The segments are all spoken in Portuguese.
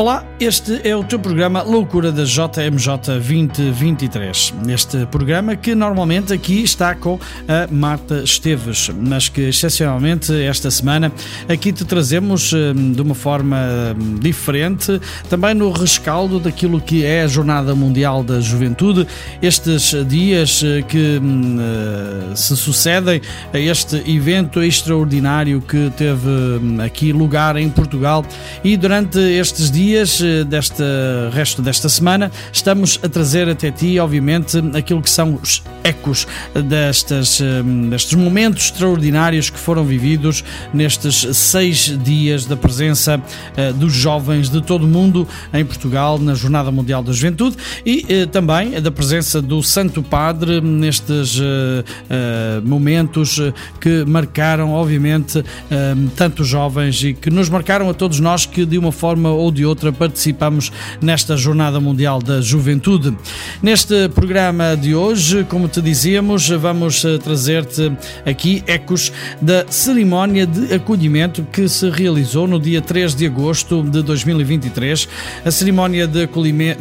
Olá, este é o teu programa Loucura da JMJ 2023. Neste programa que normalmente aqui está com a Marta Esteves, mas que excepcionalmente esta semana aqui te trazemos hum, de uma forma hum, diferente, também no rescaldo daquilo que é a Jornada Mundial da Juventude, estes dias eh, que hum, eh, se sucedem a este evento extraordinário que teve aqui lugar em Portugal e durante estes dias dias eh, deste resto desta semana estamos a trazer até ti, obviamente, aquilo que são os ecos destas, eh, destes momentos extraordinários que foram vividos nestes seis dias da presença eh, dos jovens de todo o mundo em Portugal na Jornada Mundial da Juventude e também da presença do Santo Padre nestes momentos que marcaram, obviamente, tantos jovens e que nos marcaram a todos nós que de uma forma ou de outra outra participamos nesta Jornada Mundial da Juventude. Neste programa de hoje, como te dizíamos, vamos eh, trazer-te aqui ecos da cerimónia de acolhimento que se realizou no dia 3 de agosto de 2023. A cerimónia de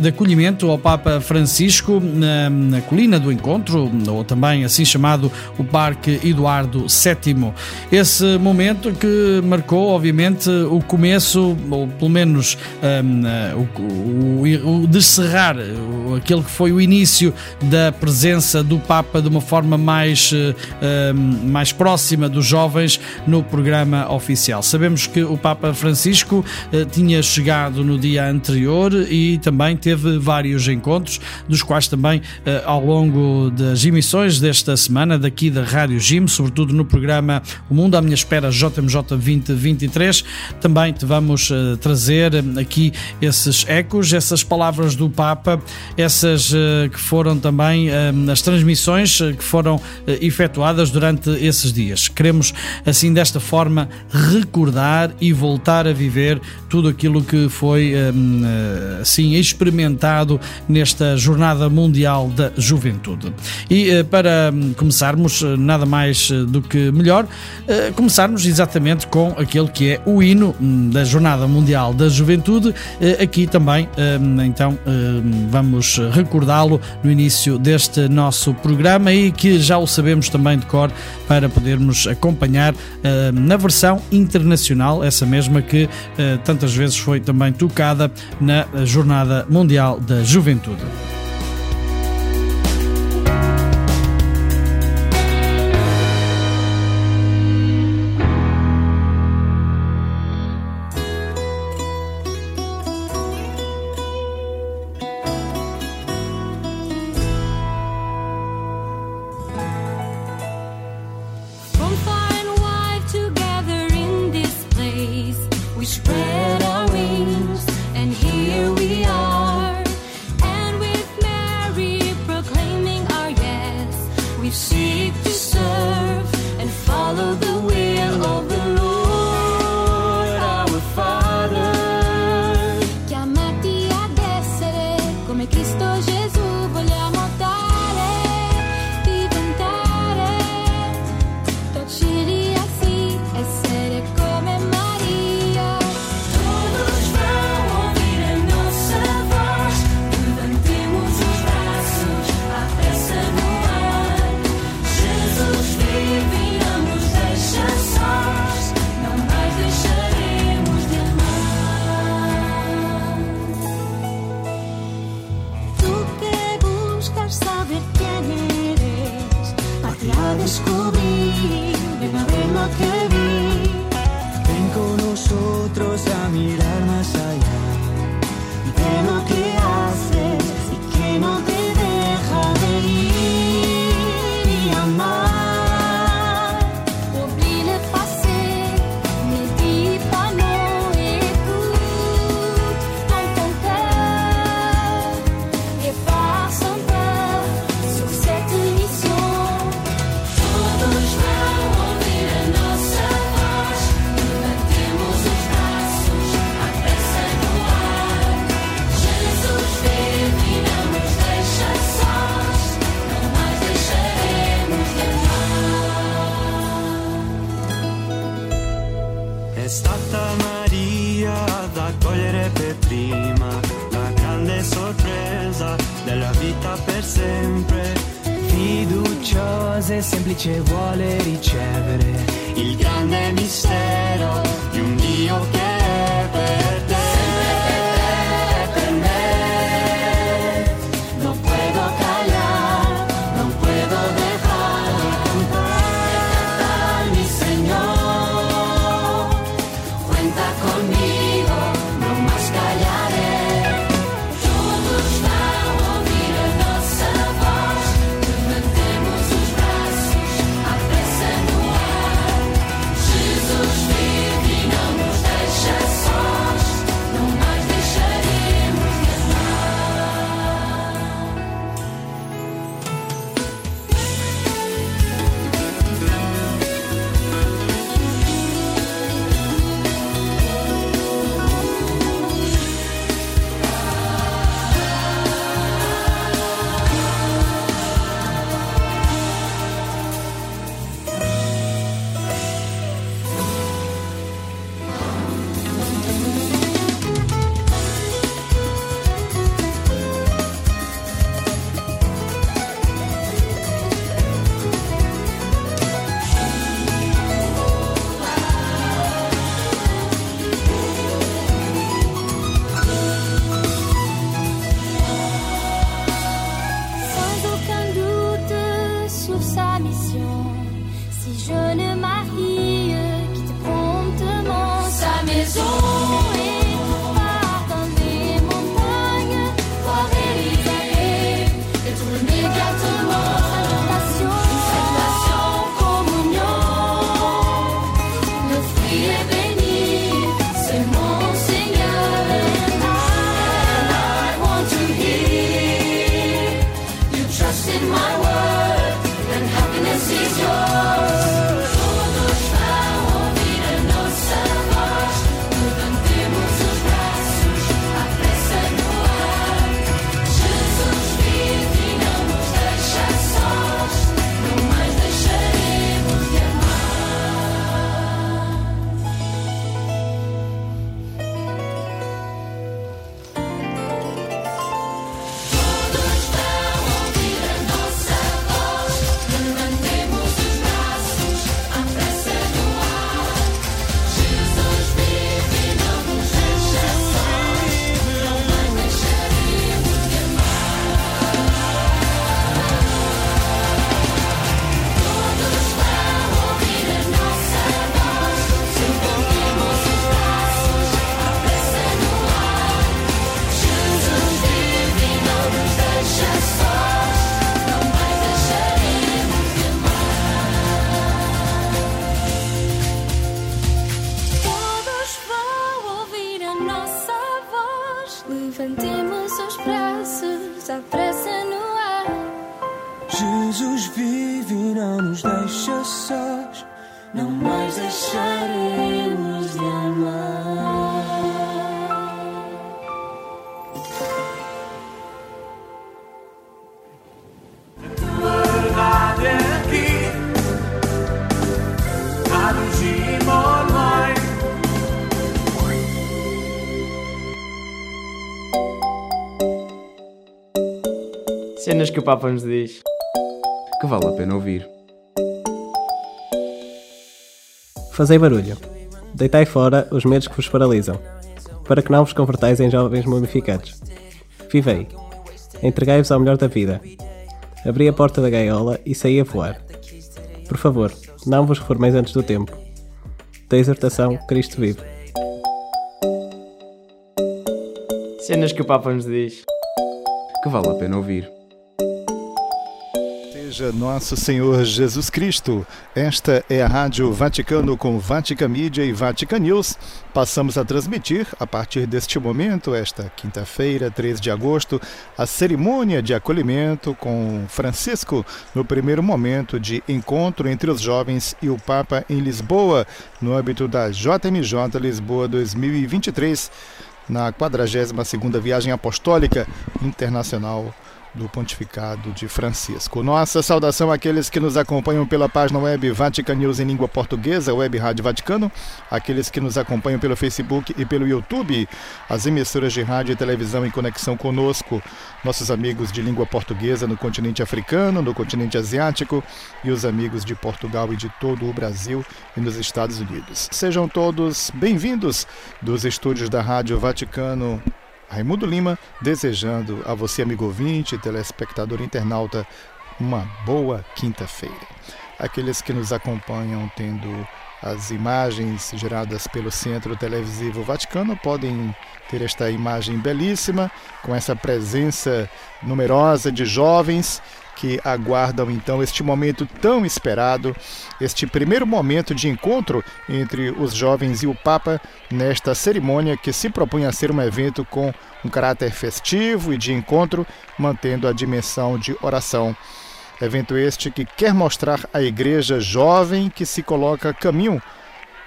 acolhimento ao Papa Francisco na, na Colina do Encontro, ou também assim chamado o Parque Eduardo VII. Esse momento que marcou, obviamente, o começo, ou pelo menos uh, o, o, o descerrar aquele que foi o início da presença do Papa de uma forma mais, uh, mais próxima dos jovens no programa oficial. Sabemos que o Papa Francisco uh, tinha chegado no dia anterior e também teve vários encontros, dos quais também ao longo das emissões desta semana, daqui da Rádio Jim, sobretudo no programa O Mundo à Minha Espera JMJ 2023, também te vamos trazer aqui aqui esses ecos, essas palavras do Papa, essas uh, que foram também uh, as transmissões eh, que foram efetuadas durante esses dias. Queremos, assim, desta forma, recordar e voltar a viver tudo aquilo que foi, assim, experimentado nesta Jornada Mundial da Juventude. E para hum, começarmos, nada mais do que melhor, começarmos exatamente com aquele que é o hino hum, da Jornada Mundial da Juventude eh, aqui também, eh, então, eh, vamos recordá-lo no início deste nosso programa e que já o sabemos também de cor para podermos acompanhar na versão internacional, essa mesma que tantas vezes foi também tocada na Jornada Mundial da Juventude. Que o Papa nos diz. que vale a pena ouvir. Fazei barulho. Deitai fora os medos que vos paralisam, para que não vos convertais em jovens mumificados. Vivei. Entregai-vos ao melhor da vida. Abri a porta da gaiola e saí a voar. Por favor, não vos reformeis antes do tempo. Da exortação, Cristo vive. Cenas que o Papa nos diz. Que vale a pena ouvir. Seja nosso Senhor Jesus Cristo. Esta é a Rádio Vaticano com Vatican Media e Vatican News. Passamos a transmitir, a partir deste momento, esta quinta-feira, 13 de agosto, a cerimônia de acolhimento com Francisco, no primeiro momento de encontro entre os jovens e o Papa em Lisboa, no âmbito da JMJ Lisboa 2023, na 42ª Viagem Apostólica Internacional do pontificado de Francisco. Nossa saudação àqueles que nos acompanham pela página web Vatican News em língua portuguesa, Web Rádio Vaticano, aqueles que nos acompanham pelo Facebook e pelo YouTube, as emissoras de rádio e televisão em conexão conosco, nossos amigos de língua portuguesa no continente africano, no continente asiático e os amigos de Portugal e de todo o Brasil e nos Estados Unidos. Sejam todos bem-vindos dos estúdios da Rádio Vaticano Raimundo Lima, desejando a você, amigo ouvinte, telespectador internauta, uma boa quinta-feira. Aqueles que nos acompanham tendo as imagens geradas pelo Centro Televisivo Vaticano podem ter esta imagem belíssima, com essa presença numerosa de jovens que aguardam então este momento tão esperado, este primeiro momento de encontro entre os jovens e o Papa nesta cerimônia que se propõe a ser um evento com um caráter festivo e de encontro, mantendo a dimensão de oração. Evento este que quer mostrar a igreja jovem que se coloca caminho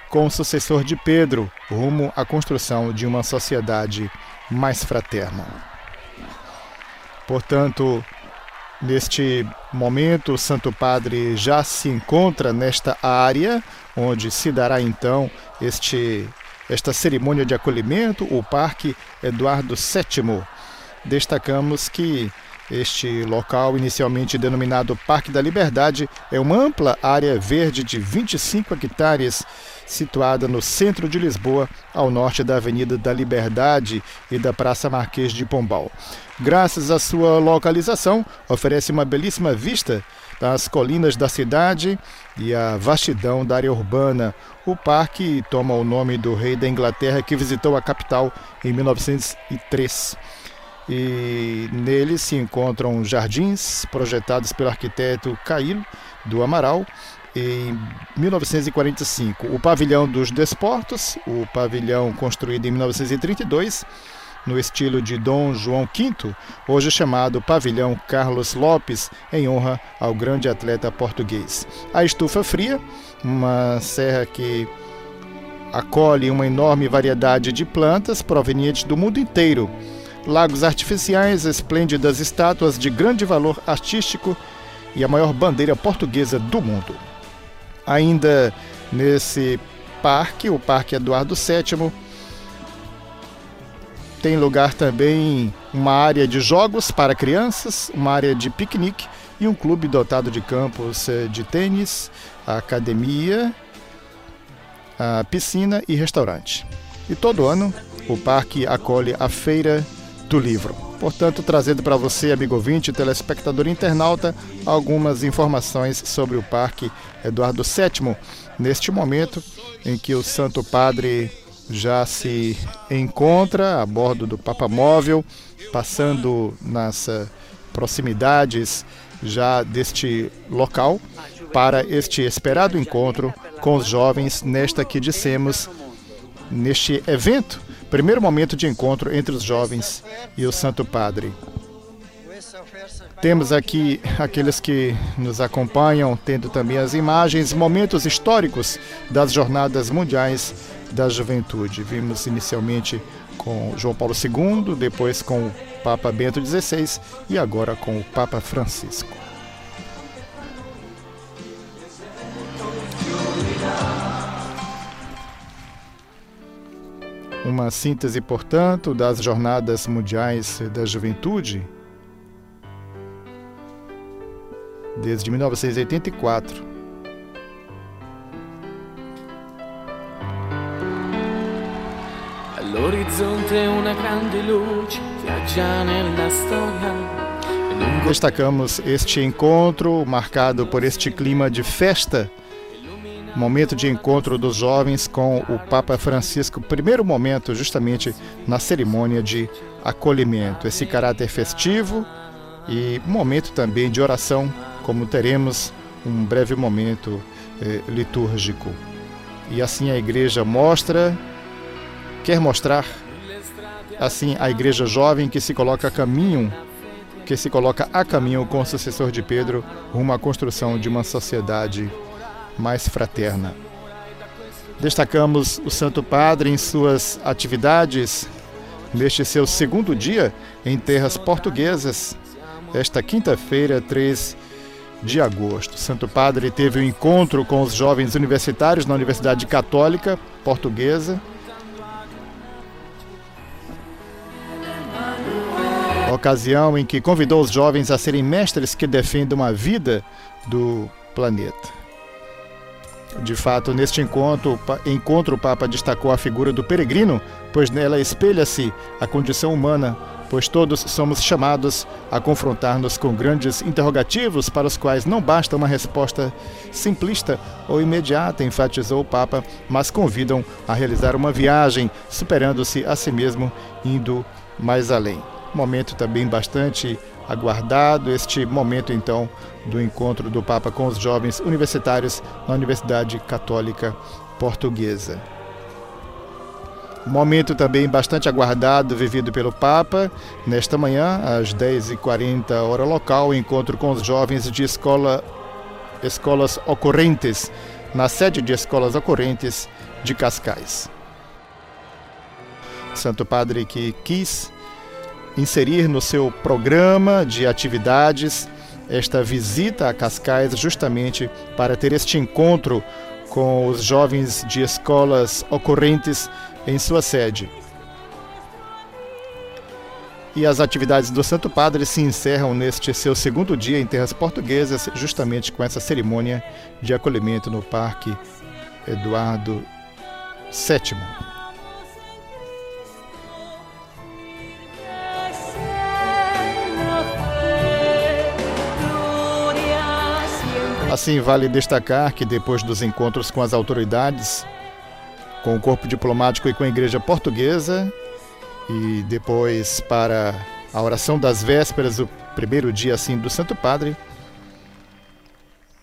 com o sucessor de Pedro, rumo à construção de uma sociedade mais fraterna. Portanto, Neste momento, o Santo Padre já se encontra nesta área onde se dará então este, esta cerimônia de acolhimento, o Parque Eduardo VII. Destacamos que este local, inicialmente denominado Parque da Liberdade, é uma ampla área verde de 25 hectares, situada no centro de Lisboa, ao norte da Avenida da Liberdade e da Praça Marquês de Pombal. Graças à sua localização, oferece uma belíssima vista das colinas da cidade e a vastidão da área urbana. O parque toma o nome do rei da Inglaterra que visitou a capital em 1903 e nele se encontram jardins projetados pelo arquiteto Caílo do Amaral em 1945. O pavilhão dos desportos, o pavilhão construído em 1932 no estilo de Dom João V, hoje chamado Pavilhão Carlos Lopes, em honra ao grande atleta português. A estufa fria, uma serra que acolhe uma enorme variedade de plantas provenientes do mundo inteiro. Lagos artificiais, esplêndidas estátuas de grande valor artístico e a maior bandeira portuguesa do mundo. Ainda nesse parque, o Parque Eduardo VII, tem lugar também uma área de jogos para crianças, uma área de piquenique e um clube dotado de campos eh, de tênis, academia, a piscina e restaurante. E todo ano o parque acolhe a Feira do Livro. Portanto, trazendo para você, amigo ouvinte, telespectador internauta, algumas informações sobre o Parque Eduardo VII, neste momento em que o Santo Padre já se encontra a bordo do Papa Móvel, passando nas eh, proximidades já deste local para este esperado encontro com os jovens nesta que dissemos neste evento, primeiro momento de encontro entre os jovens e o Santo Padre. Temos aqui aqueles que nos acompanham, tendo também as imagens, momentos históricos das Jornadas Mundiais da Juventude. Vimos inicialmente com João Paulo II, depois com o Papa Bento XVI e agora com o Papa Francisco. Uma síntese, portanto, das Jornadas Mundiais da Juventude desde 1984. All'orizzonte una grande luce viaggia nella storia. Destacamos este encontro marcado por este clima de festa, momento de encontro dos jovens com o Papa Francisco, primeiro momento justamente na cerimônia de acolhimento, esse caráter festivo e momento também de oração, como teremos um breve momento eh, litúrgico. E assim a igreja mostra, quer mostrar, assim a igreja jovem que se coloca a caminho que se coloca a caminho com o sucessor de Pedro rumo à construção de uma sociedade mais fraterna. Destacamos o Santo Padre em suas atividades neste seu segundo dia em terras portuguesas, esta quinta-feira, 3 de agosto. Santo Padre teve um encontro com os jovens universitários na Universidade Católica Portuguesa. Ocasião em que convidou os jovens a serem mestres que defendam a vida do planeta. De fato, neste encontro, encontro, o Papa destacou a figura do peregrino, pois nela espelha-se a condição humana, pois todos somos chamados a confrontar-nos com grandes interrogativos para os quais não basta uma resposta simplista ou imediata, enfatizou o Papa, mas convidam a realizar uma viagem, superando-se a si mesmo, indo mais além. Momento também bastante aguardado, este momento então do encontro do Papa com os jovens universitários na Universidade Católica Portuguesa. Momento também bastante aguardado vivido pelo Papa nesta manhã, às 10h40 hora local, encontro com os jovens de escola, escolas ocorrentes, na sede de escolas ocorrentes de Cascais. Santo Padre que quis inserir no seu programa de atividades esta visita a Cascais justamente para ter este encontro com os jovens de escolas ocorrentes em sua sede. E as atividades do Santo Padre se encerram neste seu segundo dia em terras portuguesas, justamente com essa cerimônia de acolhimento no Parque Eduardo VII. Assim, vale destacar que depois dos encontros com as autoridades, com o corpo diplomático e com a igreja portuguesa, e depois para a oração das vésperas, o primeiro dia assim do Santo Padre,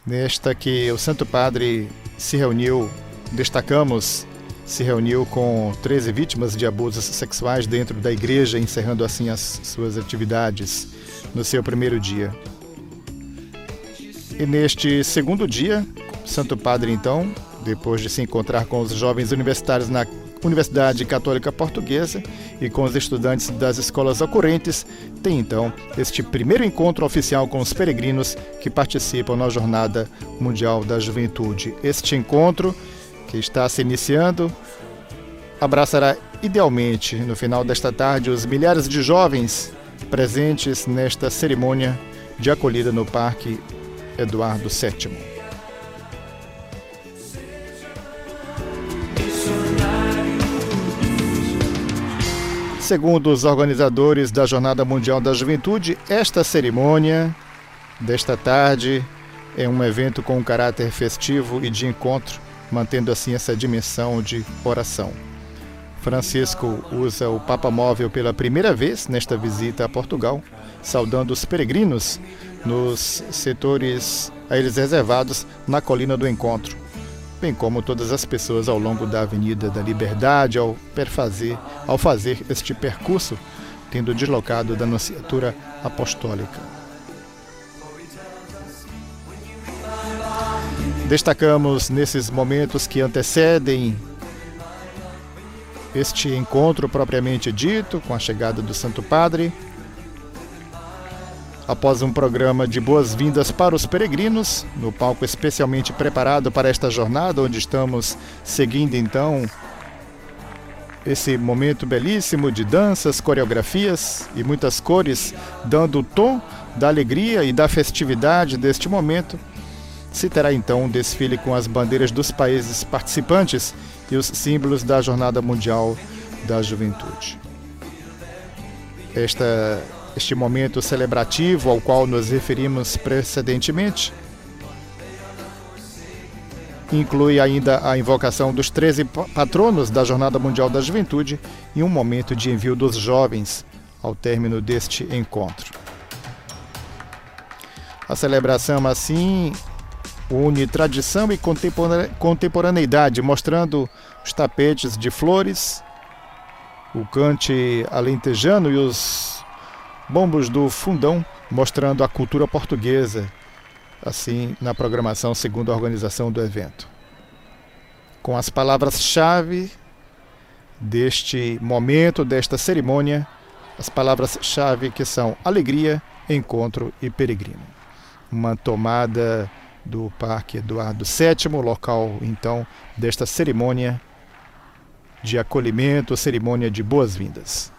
nesta que o Santo Padre se reuniu, destacamos, se reuniu com 13 vítimas de abusos sexuais dentro da igreja, encerrando assim as suas atividades no seu primeiro dia. E neste segundo dia, Santo Padre, então, depois de se encontrar com os jovens universitários na Universidade Católica Portuguesa e com os estudantes das escolas ocorrentes, tem então este primeiro encontro oficial com os peregrinos que participam na Jornada Mundial da Juventude. Este encontro, que está se iniciando, abraçará idealmente, no final desta tarde, os milhares de jovens presentes nesta cerimônia de acolhida no Parque Eduardo VII. Segundo os organizadores da Jornada Mundial da Juventude, esta cerimônia desta tarde é um evento com um caráter festivo e de encontro, mantendo assim essa dimensão de oração. Francisco usa o Papa Móvel pela primeira vez nesta visita a Portugal, saudando os peregrinos nos setores a eles reservados na Colina do Encontro, bem como todas as pessoas ao longo da Avenida da Liberdade ao perfazer, ao fazer este percurso, tendo deslocado da Anunciatura Apostólica. Destacamos nesses momentos que antecedem este encontro propriamente dito, com a chegada do Santo Padre, após um programa de boas-vindas para os peregrinos, no palco especialmente preparado para esta jornada, onde estamos seguindo então esse momento belíssimo de danças, coreografias e muitas cores, dando o tom da alegria e da festividade deste momento. Se terá então um desfile com as bandeiras dos países participantes e os símbolos da Jornada Mundial da Juventude. Esta este momento celebrativo ao qual nos referimos precedentemente. Inclui ainda a invocação dos 13 patronos da Jornada Mundial da Juventude e um momento de envio dos jovens ao término deste encontro. A celebração, assim, une tradição e contemporaneidade, mostrando os tapetes de flores, o cante alentejano e os bombos do fundão, mostrando a cultura portuguesa, assim na programação segundo a organização do evento. Com as palavras-chave deste momento, desta cerimônia, as palavras-chave que são alegria, encontro e peregrino. Uma tomada do Parque Eduardo VII, local então desta cerimônia de acolhimento, cerimônia de boas-vindas.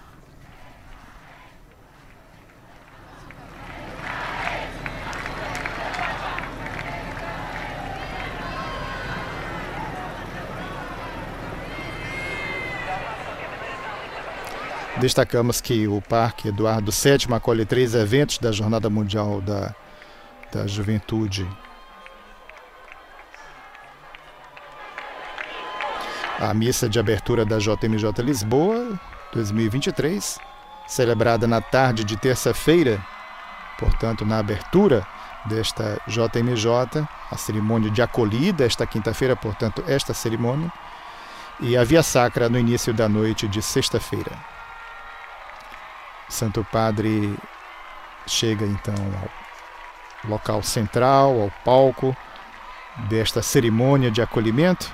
Destacamos que o Parque Eduardo VII acolhe três eventos da Jornada Mundial da, da Juventude. A missa de abertura da JMJ Lisboa 2023, celebrada na tarde de terça-feira, portanto, na abertura desta JMJ, a cerimônia de acolhida esta quinta-feira, portanto, esta cerimônia, e a Via Sacra no início da noite de sexta-feira. Santo Padre chega então ao local central, ao palco desta cerimônia de acolhimento,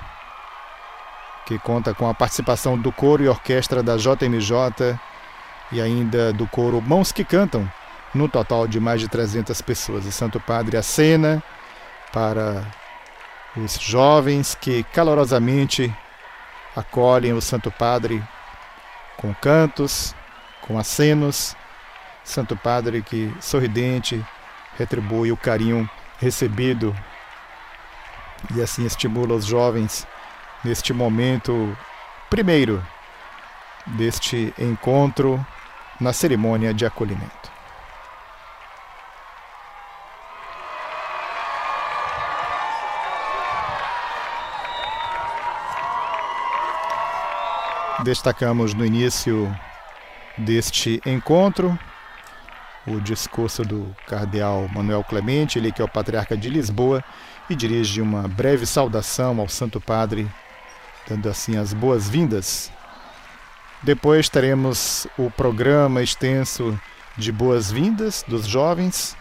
que conta com a participação do coro e orquestra da JMJ e ainda do coro Mãos que Cantam, no total de mais de 300 pessoas. O Santo Padre acena para os jovens que calorosamente acolhem o Santo Padre com cantos, com acenos. Santo Padre que, sorridente, retribui o carinho recebido e assim estimula os jovens neste momento primeiro deste encontro na cerimônia de acolhimento. Destacamos no início deste encontro o discurso do cardeal Manuel Clemente, ele que é o patriarca de Lisboa, e dirige uma breve saudação ao Santo Padre, dando assim as boas-vindas. Depois teremos o programa extenso de boas-vindas dos jovens,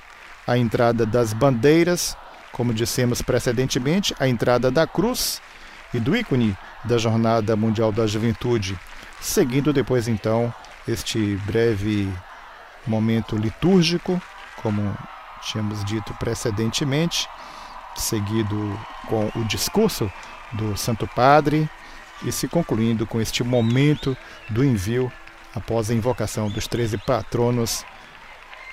a entrada das bandeiras, como dissemos precedentemente, a entrada da cruz e do ícone da Jornada Mundial da Juventude, seguindo depois então este breve momento litúrgico, como tínhamos dito precedentemente, seguido com o discurso do Santo Padre e se concluindo com este momento do envio após a invocação dos 13 patronos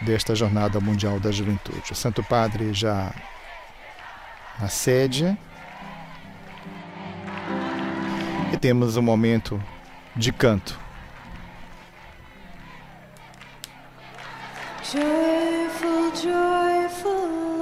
desta Jornada Mundial da Juventude. O Santo Padre já na sede e temos um momento de canto. Joyful, joyful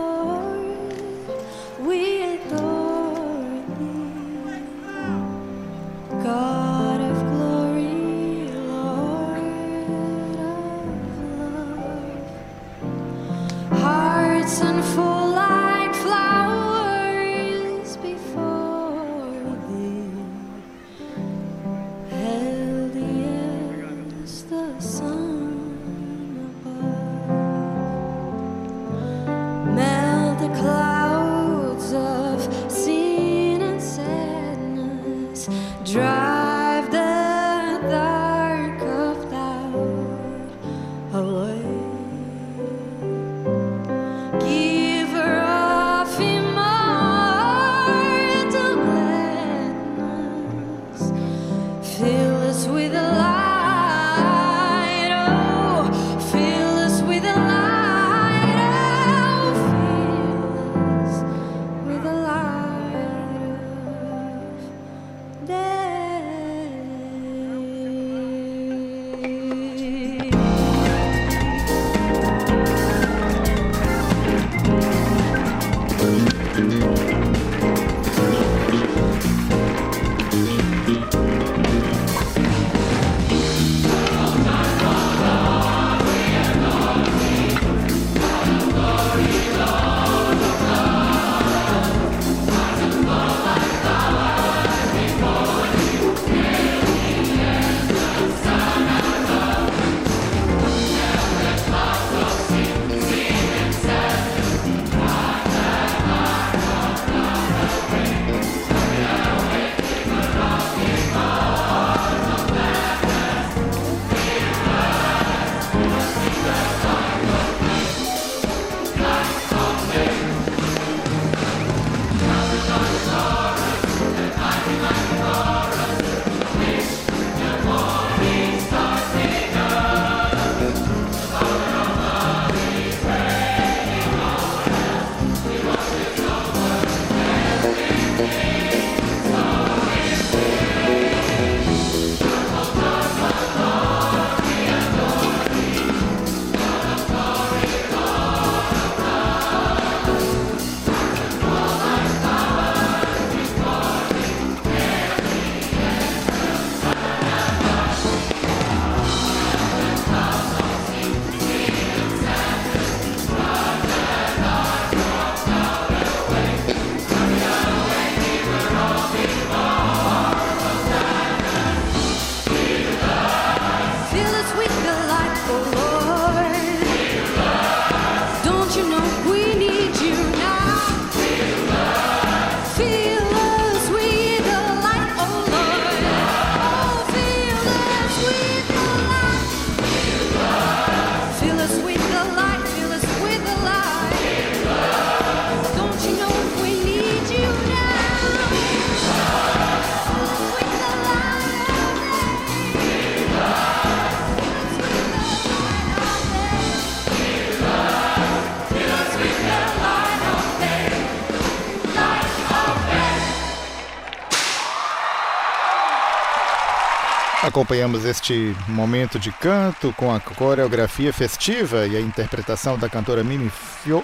Acompanhamos este momento de canto com a coreografia festiva e a interpretação da cantora Mimi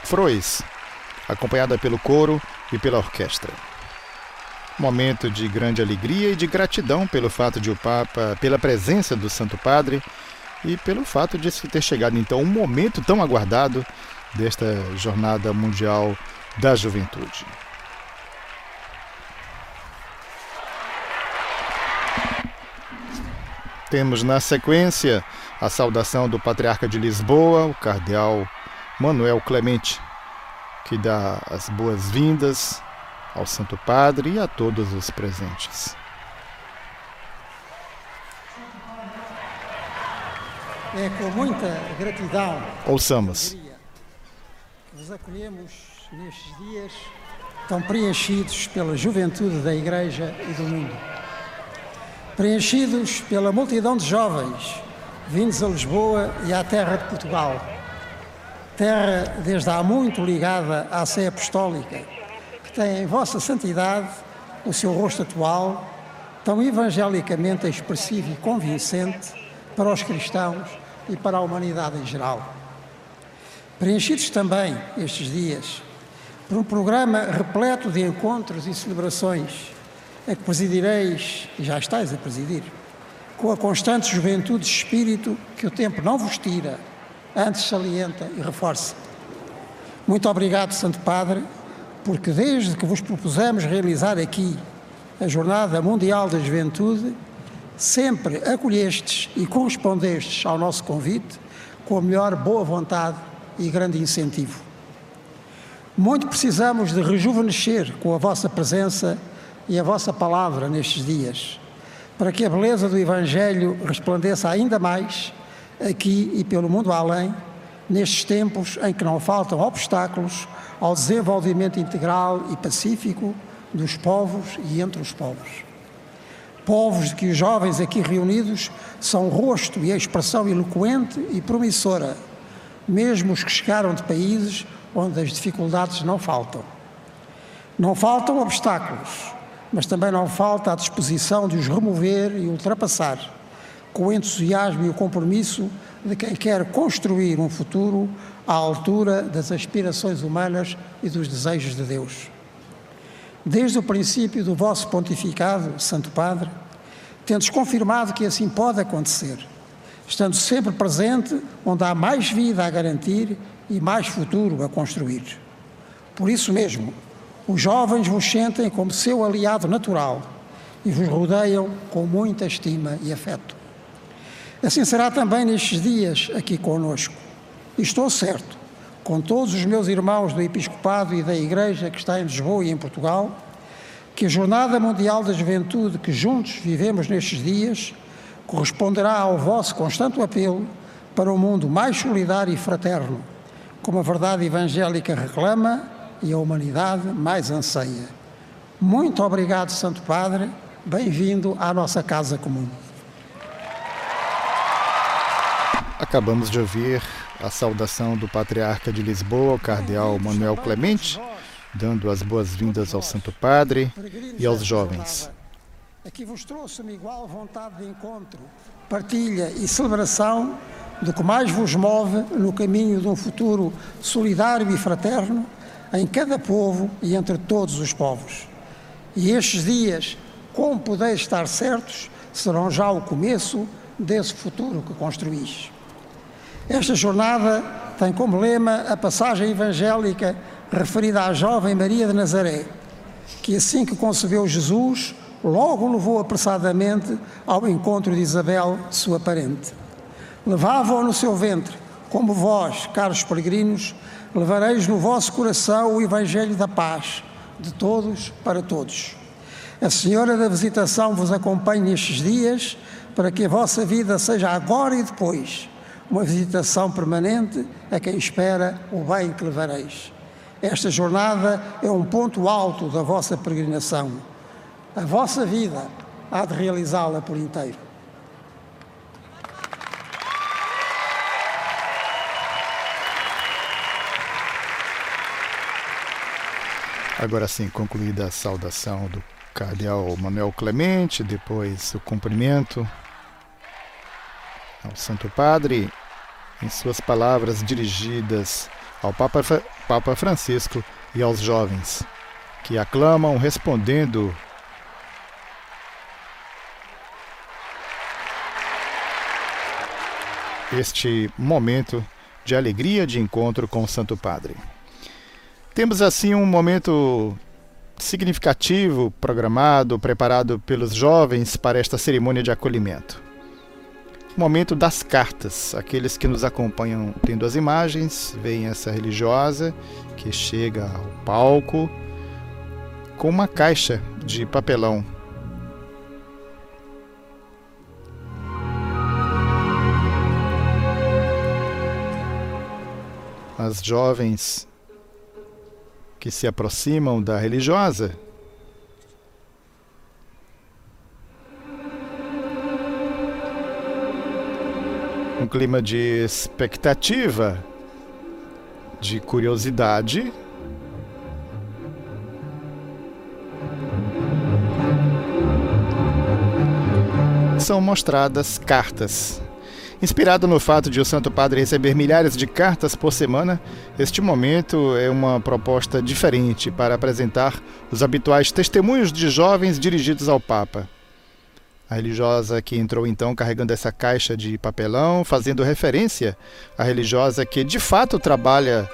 Frois, acompanhada pelo coro e pela orquestra. Momento de grande alegria e de gratidão pelo fato de o Papa, pela presença do Santo Padre e pelo fato de se ter chegado então um momento tão aguardado desta Jornada Mundial da Juventude. Temos na sequência a saudação do Patriarca de Lisboa, o Cardeal Manuel Clemente, que dá as boas-vindas ao Santo Padre e a todos os presentes. É com muita gratidão Ouçamos. que vos acolhemos nestes dias tão preenchidos pela juventude da Igreja e do mundo. Preenchidos pela multidão de jovens vindos a Lisboa e à terra de Portugal. Terra desde há muito ligada à Sé Apostólica, que tem em vossa santidade o seu rosto atual, tão evangelicamente expressivo e convincente para os cristãos e para a humanidade em geral. Preenchidos também estes dias por um programa repleto de encontros e celebrações, a que presidireis, e já estáis a presidir, com a constante juventude de espírito que o tempo não vos tira, antes salienta e reforça. Muito obrigado, Santo Padre, porque desde que vos propusemos realizar aqui a Jornada Mundial da Juventude, sempre acolhestes e correspondestes ao nosso convite com a melhor boa vontade e grande incentivo. Muito precisamos de rejuvenescer com a vossa presença e a vossa palavra nestes dias, para que a beleza do Evangelho resplandeça ainda mais aqui e pelo mundo além, nestes tempos em que não faltam obstáculos ao desenvolvimento integral e pacífico dos povos e entre os povos. Povos de que os jovens aqui reunidos são rosto e expressão eloquente e promissora, mesmo os que chegaram de países onde as dificuldades não faltam. Não faltam obstáculos, mas também não falta a disposição de os remover e ultrapassar, com o entusiasmo e o compromisso de quem quer construir um futuro à altura das aspirações humanas e dos desejos de Deus. Desde o princípio do vosso pontificado, Santo Padre, tendes confirmado que assim pode acontecer, estando sempre presente onde há mais vida a garantir e mais futuro a construir. Por isso mesmo, os jovens vos sentem como seu aliado natural e vos rodeiam com muita estima e afeto. Assim será também nestes dias aqui conosco. Estou certo, com todos os meus irmãos do Episcopado e da Igreja que está em Lisboa e em Portugal, que a Jornada Mundial da Juventude que juntos vivemos nestes dias corresponderá ao vosso constante apelo para um mundo mais solidário e fraterno, como a verdade evangélica reclama e a humanidade mais anseia. Muito obrigado, Santo Padre. Bem-vindo à nossa casa comum. Acabamos de ouvir a saudação do Patriarca de Lisboa, o Cardeal Manuel Clemente, dando as boas-vindas ao Santo Padre e aos jovens. Aqui vos trouxe uma igual vontade de encontro, partilha e celebração do que mais vos move no caminho de um futuro solidário e fraterno em cada povo e entre todos os povos. E estes dias, como podeis estar certos, serão já o começo desse futuro que construís. Esta jornada tem como lema a passagem evangélica referida à jovem Maria de Nazaré, que assim que concebeu Jesus, logo levou apressadamente ao encontro de Isabel, sua parente. Levava-o no seu ventre, como vós, caros peregrinos, levareis no vosso coração o Evangelho da paz, de todos para todos. A Senhora da Visitação vos acompanhe nestes dias, para que a vossa vida seja agora e depois uma visitação permanente a quem espera o bem que levareis. Esta jornada é um ponto alto da vossa peregrinação. A vossa vida há de realizá-la por inteiro. Agora sim, concluída a saudação do cardeal Manuel Clemente, depois o cumprimento ao Santo Padre, em suas palavras dirigidas ao Papa, Papa Francisco e aos jovens, que aclamam respondendo este momento de alegria de encontro com o Santo Padre. Temos assim um momento significativo programado, preparado pelos jovens para esta cerimônia de acolhimento. Momento das cartas. Aqueles que nos acompanham tendo as imagens, veem essa religiosa que chega ao palco com uma caixa de papelão. As jovens que se aproximam da religiosa um clima de expectativa, de curiosidade. São mostradas cartas. Inspirado no fato de o Santo Padre receber milhares de cartas por semana, este momento é uma proposta diferente para apresentar os habituais testemunhos de jovens dirigidos ao Papa. A religiosa que entrou então carregando essa caixa de papelão, fazendo referência à religiosa que de fato trabalha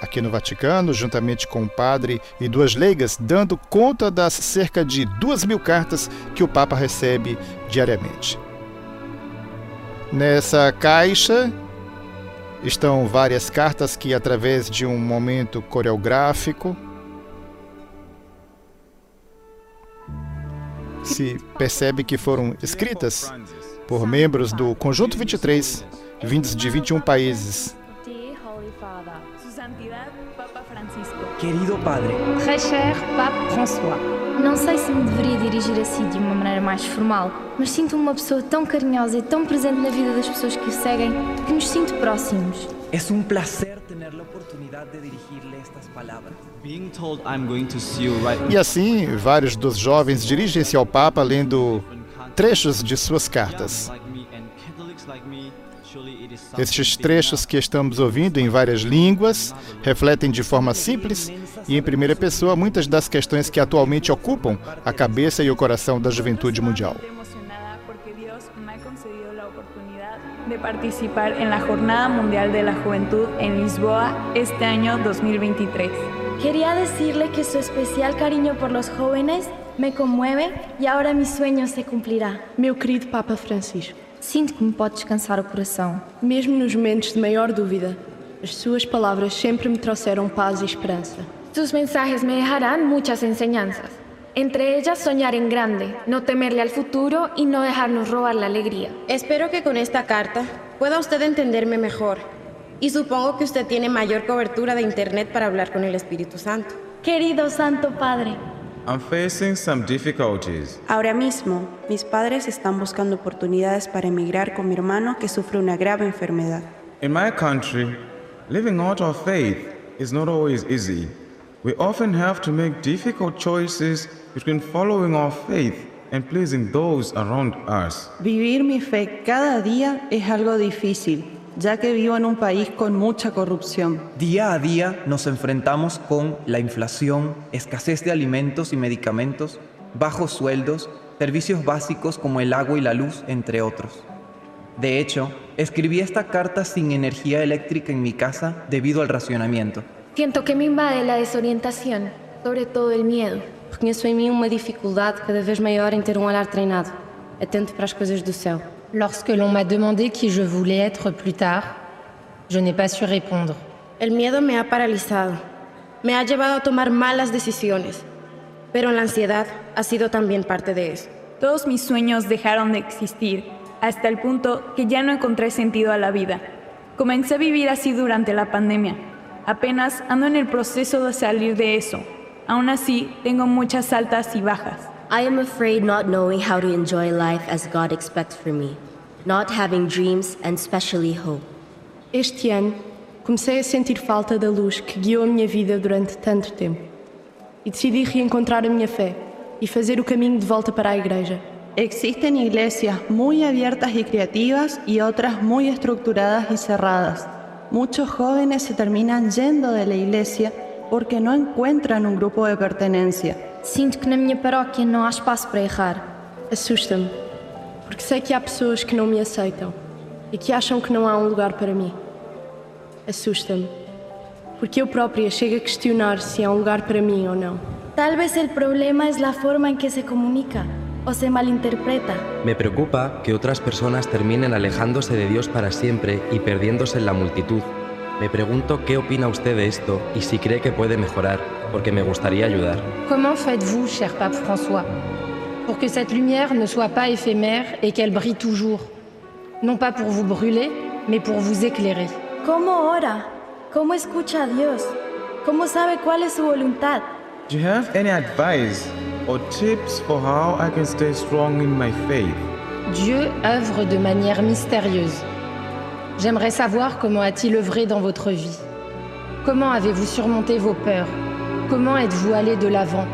aqui no Vaticano, juntamente com o padre e duas leigas, dando conta das cerca de duas mil cartas que o Papa recebe diariamente. Nessa caixa estão várias cartas que, através de um momento coreográfico, se percebe que foram escritas por membros do Conjunto 23, vindos de 21 países. Querido Padre, Très cher Pape François. Não sei se me deveria dirigir a si de uma maneira mais formal, mas sinto-me uma pessoa tão carinhosa e tão presente na vida das pessoas que o seguem que nos sinto próximos. es un placer tener la oportunidad de dirigirle estas palabras. Being told I'm going to see you right E assim, vários dos jovens dirigem-se ao Papa lendo trechos de suas cartas. Estes trechos que estamos ouvindo em várias línguas refletem de forma simples e em primeira pessoa muitas das questões que atualmente ocupam a cabeça e o coração da juventude mundial. De participar en la Jornada Mundial de la Juventud en Lisboa este año 2023. Quería decirle que su especial cariño por los jóvenes me conmueve y ahora mi sueño se cumplirá. Meu querido Papa Francisco, Sinto que me pode descansar o coração. mesmo nos momentos de maior dúvida, as suas palavras sempre me trouxeram paz e esperança. Tus mensajes me dejarán muchas enseñanzas. Entre ellas, soñar en grande, no temerle al futuro y no dejarnos robar la alegría. Espero que con esta carta pueda usted entenderme mejor. Y supongo que usted tiene mayor cobertura de Internet para hablar con el Espíritu Santo. Querido Santo Padre, I'm facing some difficulties. Ahora mismo, mis padres están buscando oportunidades para emigrar con mi hermano que sufre una grave enfermedad. In my country, living out of faith is not always easy. We often have to make difficult choices between following our faith and pleasing those around us. Vivir mi fe cada día es algo difícil, ya que vivo en un país con mucha corrupción. Día a día nos enfrentamos con la inflación, escasez de alimentos y medicamentos, bajos sueldos, servicios básicos como el agua y la luz, entre otros. De hecho, escribí esta carta sin energía eléctrica en mi casa debido al racionamiento. Siento que me invade la desorientación, sobre todo el miedo. Reconheço em mim uma dificuldade cada vez maior em ter um olhar treinado, atento para as coisas do céu. Lorsque l'on m'a demandé qui je voulais être plus tard, je n'ai pas su répondre. El miedo me ha paralizado, me ha llevado a tomar malas decisiones, pero la ansiedad ha sido también parte de eso. Todos mis sueños dejaron de existir, hasta el punto que ya no encontré sentido a la vida. Comencé a vivir así durante la pandemia. Apenas ando en el proceso de salir de eso. Aún así, tengo muchas altas y bajas. I am afraid not knowing how to enjoy life as God expects for me, not having dreams and especially hope. Este ano, comecei a sentir falta da luz que guiou a minha vida durante tanto tempo. E decidi reencontrar a minha fé e fazer o caminho de volta para a igreja. Existen iglesias muy abiertas y creativas y otras muy estructuradas y cerradas. Muchos jóvenes se terminan yendo de la iglesia porque no encuentran un grupo de pertenencia. Sinto que na minha paróquia não há espaço para errar. Assusta-me, porque sei que há pessoas que não me aceitam e que acham que não há um lugar para mim. Assusta-me, porque eu própria chego a questionar se há um lugar para mim ou não. Tal vez el problema es la forma en que se comunica o se malinterpreta. Me preocupa que otras personas terminen alejándose de Dios para siempre y perdiéndose en la multitud. Me pregunto qué opina usted de esto y si cree que puede mejorar, porque me gustaría ayudar. Comment faites-vous, cher pape François, pour que cette lumière ne soit pas éphémère et qu'elle brille toujours Non pas pour vous brûler, mais pour vous éclairer. ¿Cómo ora? ¿Cómo escucha a Dios? ¿Cómo sabe cuál es su voluntad? Do you have any advice or tips for how I can stay strong in my faith? Dieu œuvre de manière mystérieuse. J'aimerais savoir comment a-t-il œuvré dans votre vie Comment avez-vous surmonté vos peurs? Comment êtes-vous allé de l'avant?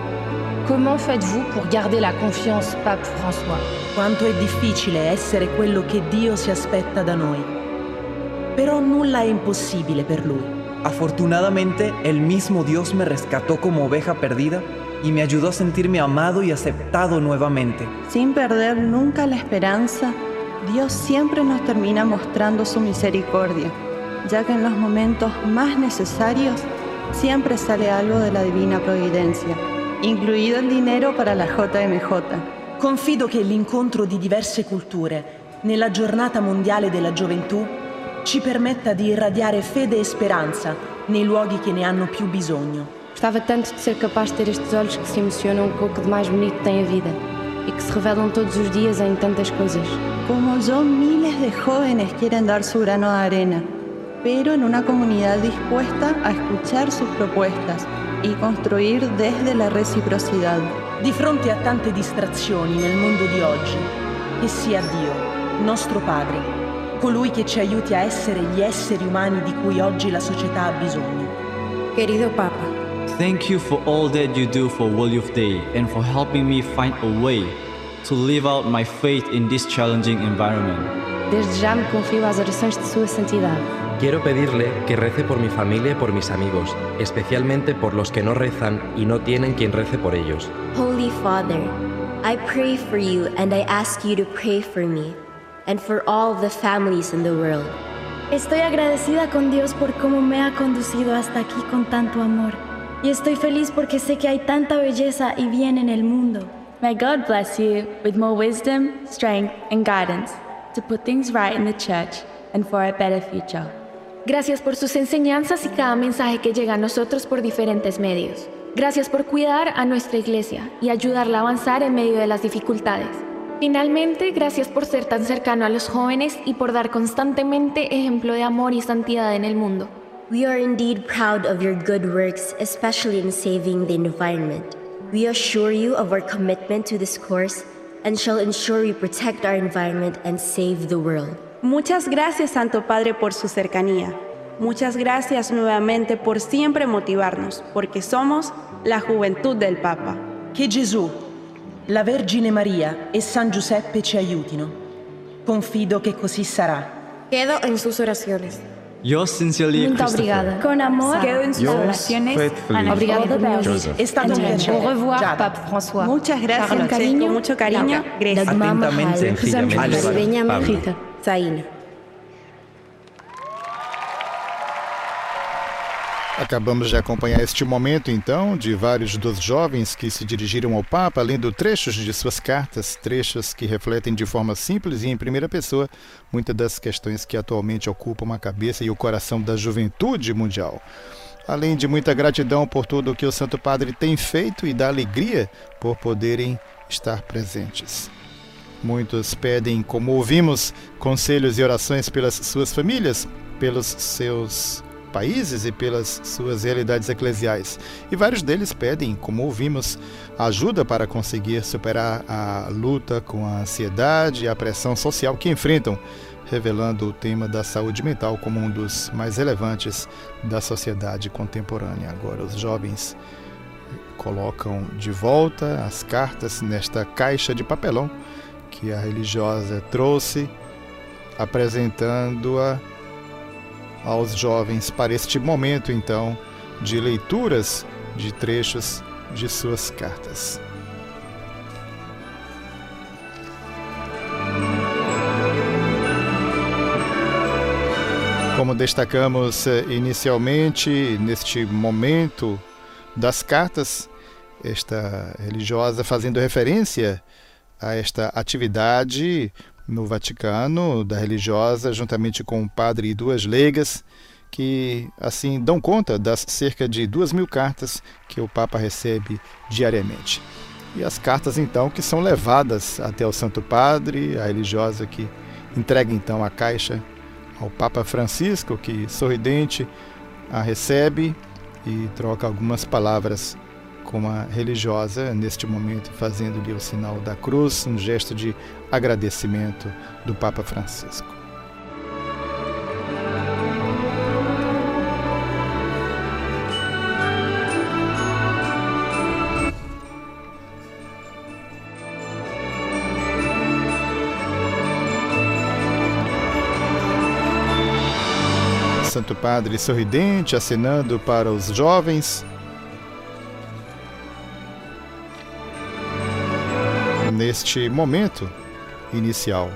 Comment faites-vous pour garder la confiance, Pape François? Quanto è difficile essere quello che Dio si aspetta da noi. Però nulla è impossibile per Lui. Afortunadamente, el mismo Dios me rescató como oveja perdida y me ayudó a sentirme amado y aceptado nuevamente. Sin perder nunca la esperanza, Dios siempre nos termina mostrando su misericordia, ya que en los momentos más necesarios siempre sale algo de la divina providencia, incluido el dinero para la JMJ. Confido che l'incontro di diverse culture nella giornata mondiale della gioventù ci permetta di irradiare fede e speranza nei luoghi che ne hanno più bisogno. Gostava tanto de ser capaz de ter estes olhos que se emocionam com o que de mais bonito tem a vida e que se revelam todos os dias em tantas coisas. Como yo, miles de jóvenes quieren dar su grano de arena, pero en una comunidad dispuesta a escuchar sus propuestas y construir desde la reciprocidad. Di fronte a tante distrazioni nel mondo di oggi, che sia Dio, nostro Padre, colui che ci aiuti a essere gli esseri umani di cui oggi la società ha bisogno. Querido Papa, Thank you for all that you do for World Youth Day and for helping me find a way to live out my faith in this challenging environment. Desde já me confio às orações de Sua Santidade. Quiero pedirle que rece por mi familia y por mis amigos, especialmente por los que no rezan y no tienen quien rece por ellos. Holy Father, I pray for you and I ask you to pray for me and for all the families in the world. Estoy agradecida con Dios por cómo me ha conducido hasta aquí con tanto amor. Y estoy feliz porque sé que hay tanta belleza y bien en el mundo. May God bless you with more wisdom, strength, and guidance to put things right in the church and for a better future. Gracias por sus enseñanzas y cada mensaje que llega a nosotros por diferentes medios. Gracias por cuidar a nuestra iglesia y ayudarla a avanzar en medio de las dificultades. Finalmente, gracias por ser tan cercano a los jóvenes y por dar constantemente ejemplo de amor y santidad en el mundo. We are indeed proud of your good works, especially in saving the environment. We assure you of our commitment to this course and shall ensure we protect our environment and save the world. Muchas gracias, Santo Padre, por su cercanía. Muchas gracias nuevamente por siempre motivarnos, porque somos la juventud del Papa. Che Gesù, la Vergine Maria e San Giuseppe ci aiutino. Confido che così sarà. Quedo en sus oraciones. Yo sinceramente Muito obrigada. Amor, em suas orações. Bien. Au revoir, François. Muchas gracias. Cariño. Atentamente. Atentamente. Acabamos de acompanhar este momento, então, de vários dos jovens que se dirigiram ao Papa, lendo trechos de suas cartas, trechos que refletem de forma simples e em primeira pessoa muitas das questões que atualmente ocupam a cabeça e o coração da juventude mundial. Além de muita gratidão por tudo o que o Santo Padre tem feito e da alegria por poderem estar presentes. Muitos pedem, como ouvimos, conselhos e orações pelas suas famílias, pelos seus países e pelas suas realidades eclesiais. E vários deles pedem, como ouvimos, ajuda para conseguir superar a luta com a ansiedade e a pressão social que enfrentam, revelando o tema da saúde mental como um dos mais relevantes da sociedade contemporânea. Agora, os jovens colocam de volta as cartas nesta caixa de papelão que a religiosa trouxe, apresentando-a aos jovens para este momento, então, de leituras de trechos de suas cartas. Como destacamos eh, inicialmente, neste momento das cartas, esta religiosa fazendo referência a esta atividade no Vaticano da religiosa, juntamente com um padre e duas leigas, que assim dão conta das cerca de duas mil cartas que o Papa recebe diariamente. E as cartas então que são levadas até o Santo Padre, a religiosa que entrega então a caixa ao Papa Francisco, que sorridente a recebe e troca algumas palavras com a religiosa, neste momento fazendo-lhe o sinal da cruz, um gesto de agradecimento do Papa Francisco. Santo Padre sorridente, acenando para os jovens. Neste momento inicial.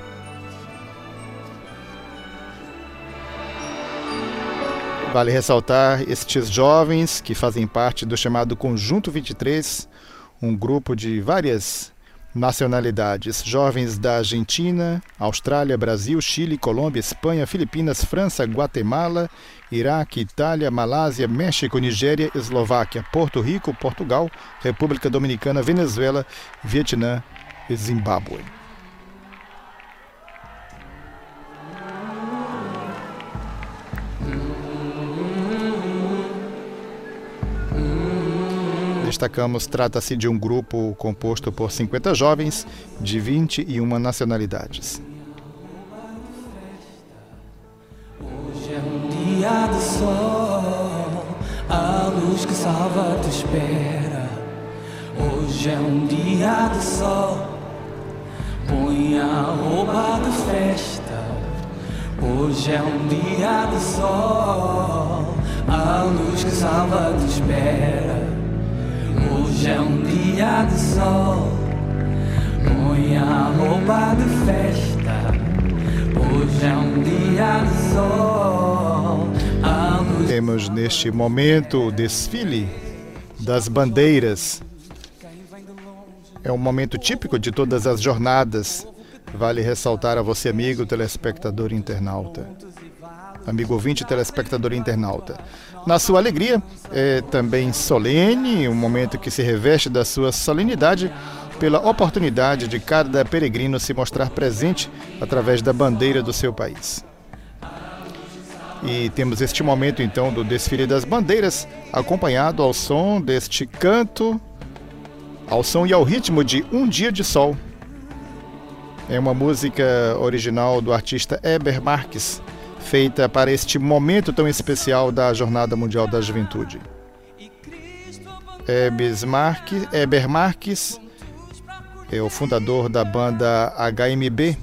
Vale ressaltar estes jovens que fazem parte do chamado Conjunto 23, um grupo de várias nacionalidades, jovens da Argentina, Austrália, Brasil, Chile, Colômbia, Espanha, Filipinas, França, Guatemala, Iraque, Itália, Malásia, México, Nigéria, Eslováquia, Porto Rico, Portugal, República Dominicana, Venezuela, Vietnã e Zimbábue. Destacamos, trata-se de um grupo composto por 50 jovens de 21 nacionalidades. Hoje é um dia de sol, a luz que salva te espera. Hoje é um dia de sol, põe a roupa de festa. Hoje é um dia de sol, a luz que salva te espera. Hoje é um dia de sol, põe a roupa de festa. Hoje é um dia de sol, luz Temos neste momento o desfile das bandeiras. É um momento típico de todas as jornadas. Vale ressaltar a você, amigo telespectador internauta. Amigo ouvinte telespectador internauta. Na sua alegria, é também solene, um momento que se reveste da sua solenidade pela oportunidade de cada peregrino se mostrar presente através da bandeira do seu país. E temos este momento então do desfile das bandeiras, acompanhado ao som deste canto, ao som e ao ritmo de Um Dia de Sol. É uma música original do artista Eber Marques, feita para este momento tão especial da Jornada Mundial da Juventude. Eber Marques é o fundador da banda HMB,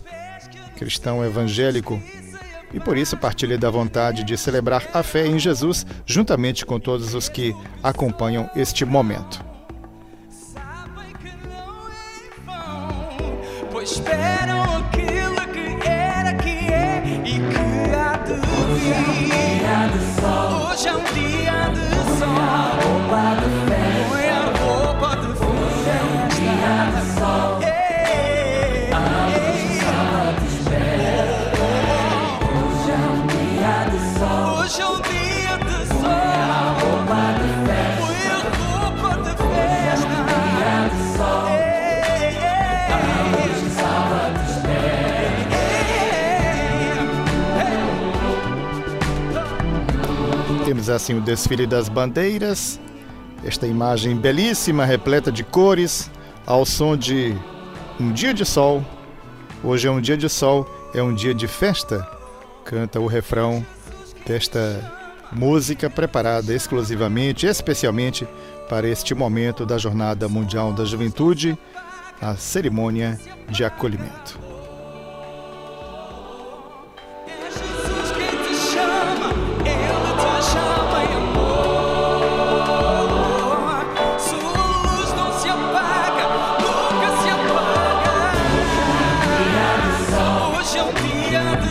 cristão evangélico, e por isso partilha da vontade de celebrar a fé em Jesus juntamente com todos os que acompanham este momento. Esperam aquilo que era, que é e que há de vir. Hoje é um dia de sol. Temos assim o desfile das bandeiras, esta imagem belíssima, repleta de cores, ao som de um dia de sol. Hoje é um dia de sol, é um dia de festa. Canta o refrão desta música preparada exclusivamente, especialmente para este momento da Jornada Mundial da Juventude, a cerimônia de acolhimento. É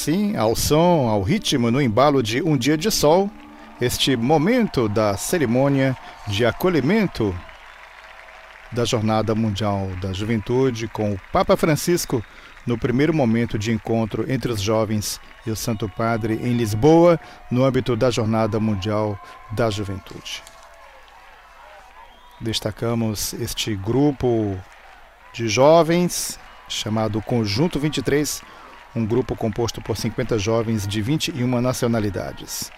assim, ao som, ao ritmo, no embalo de Um Dia de Sol, este momento da cerimônia de acolhimento da Jornada Mundial da Juventude com o Papa Francisco no primeiro momento de encontro entre os jovens e o Santo Padre em Lisboa, no âmbito da Jornada Mundial da Juventude. Destacamos este grupo de jovens chamado Conjunto 23, um grupo composto por 50 jovens de 21 nacionalidades.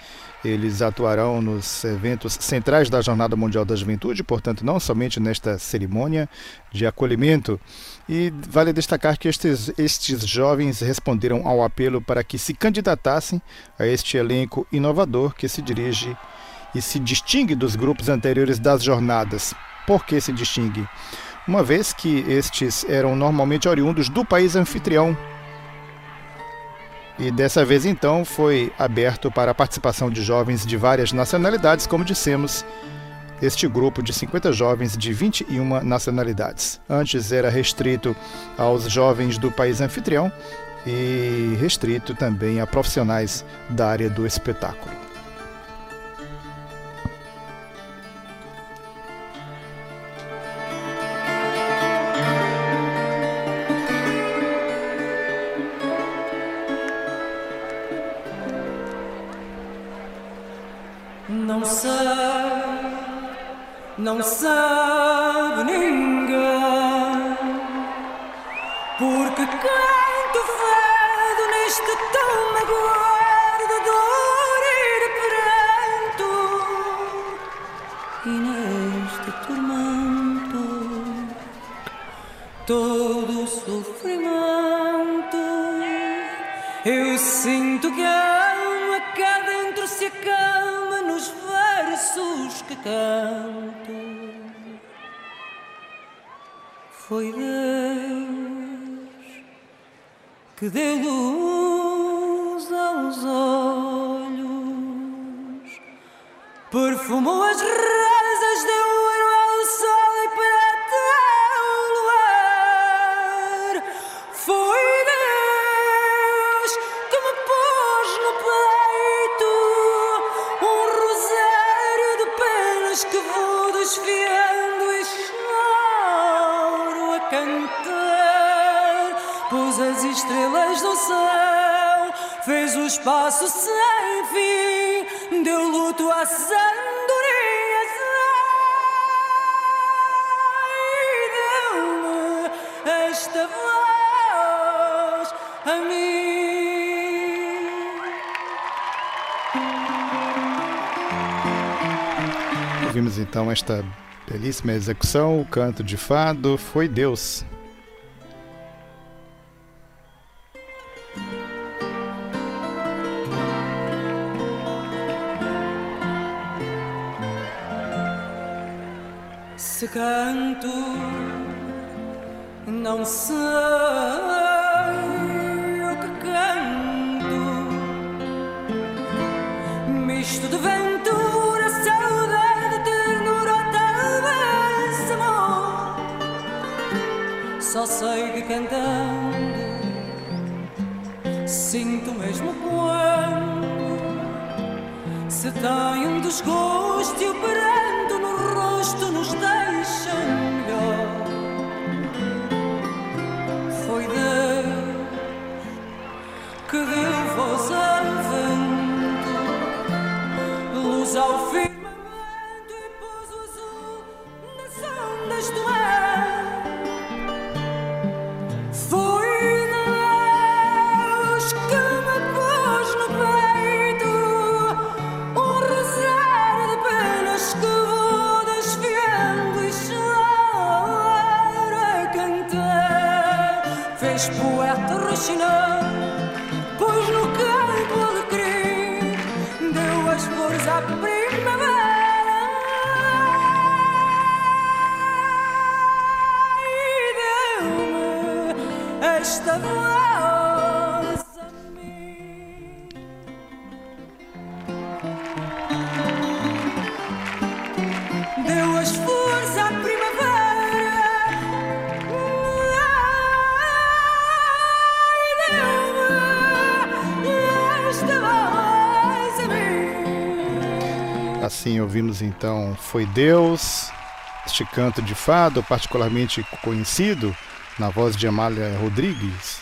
Eles atuarão nos eventos centrais da Jornada Mundial da Juventude, portanto, não somente nesta cerimônia de acolhimento. E vale destacar que estes, estes jovens responderam ao apelo para que se candidatassem a este elenco inovador que se dirige e se distingue dos grupos anteriores das jornadas. Por que se distingue? Uma vez que estes eram normalmente oriundos do país anfitrião, e dessa vez então foi aberto para a participação de jovens de várias nacionalidades, como dissemos, este grupo de 50 jovens de 21 nacionalidades. Antes era restrito aos jovens do país anfitrião e restrito também a profissionais da área do espetáculo. Não sabe ninguém, porque canto fado neste tão magoado de dor e de pranto, e neste tormento, todo o sofrimento, eu sinto que que canto. Foi Deus que deu luz aos olhos, perfumou as rasas, as estrelas no céu, fez o espaço sem fim, deu luto à sabedoria e deu-me esta voz a mim. Ouvimos então esta belíssima execução, o canto de fado Foi Deus. Se canto, não sei o que canto. Misto de ventura, saudade, ternura, talvez amor. Só sei que cantando Sinto mesmo quando se tem um desgosto e o luz ao Assim ouvimos então Foi Deus, este canto de fado particularmente conhecido na voz de Amália Rodrigues.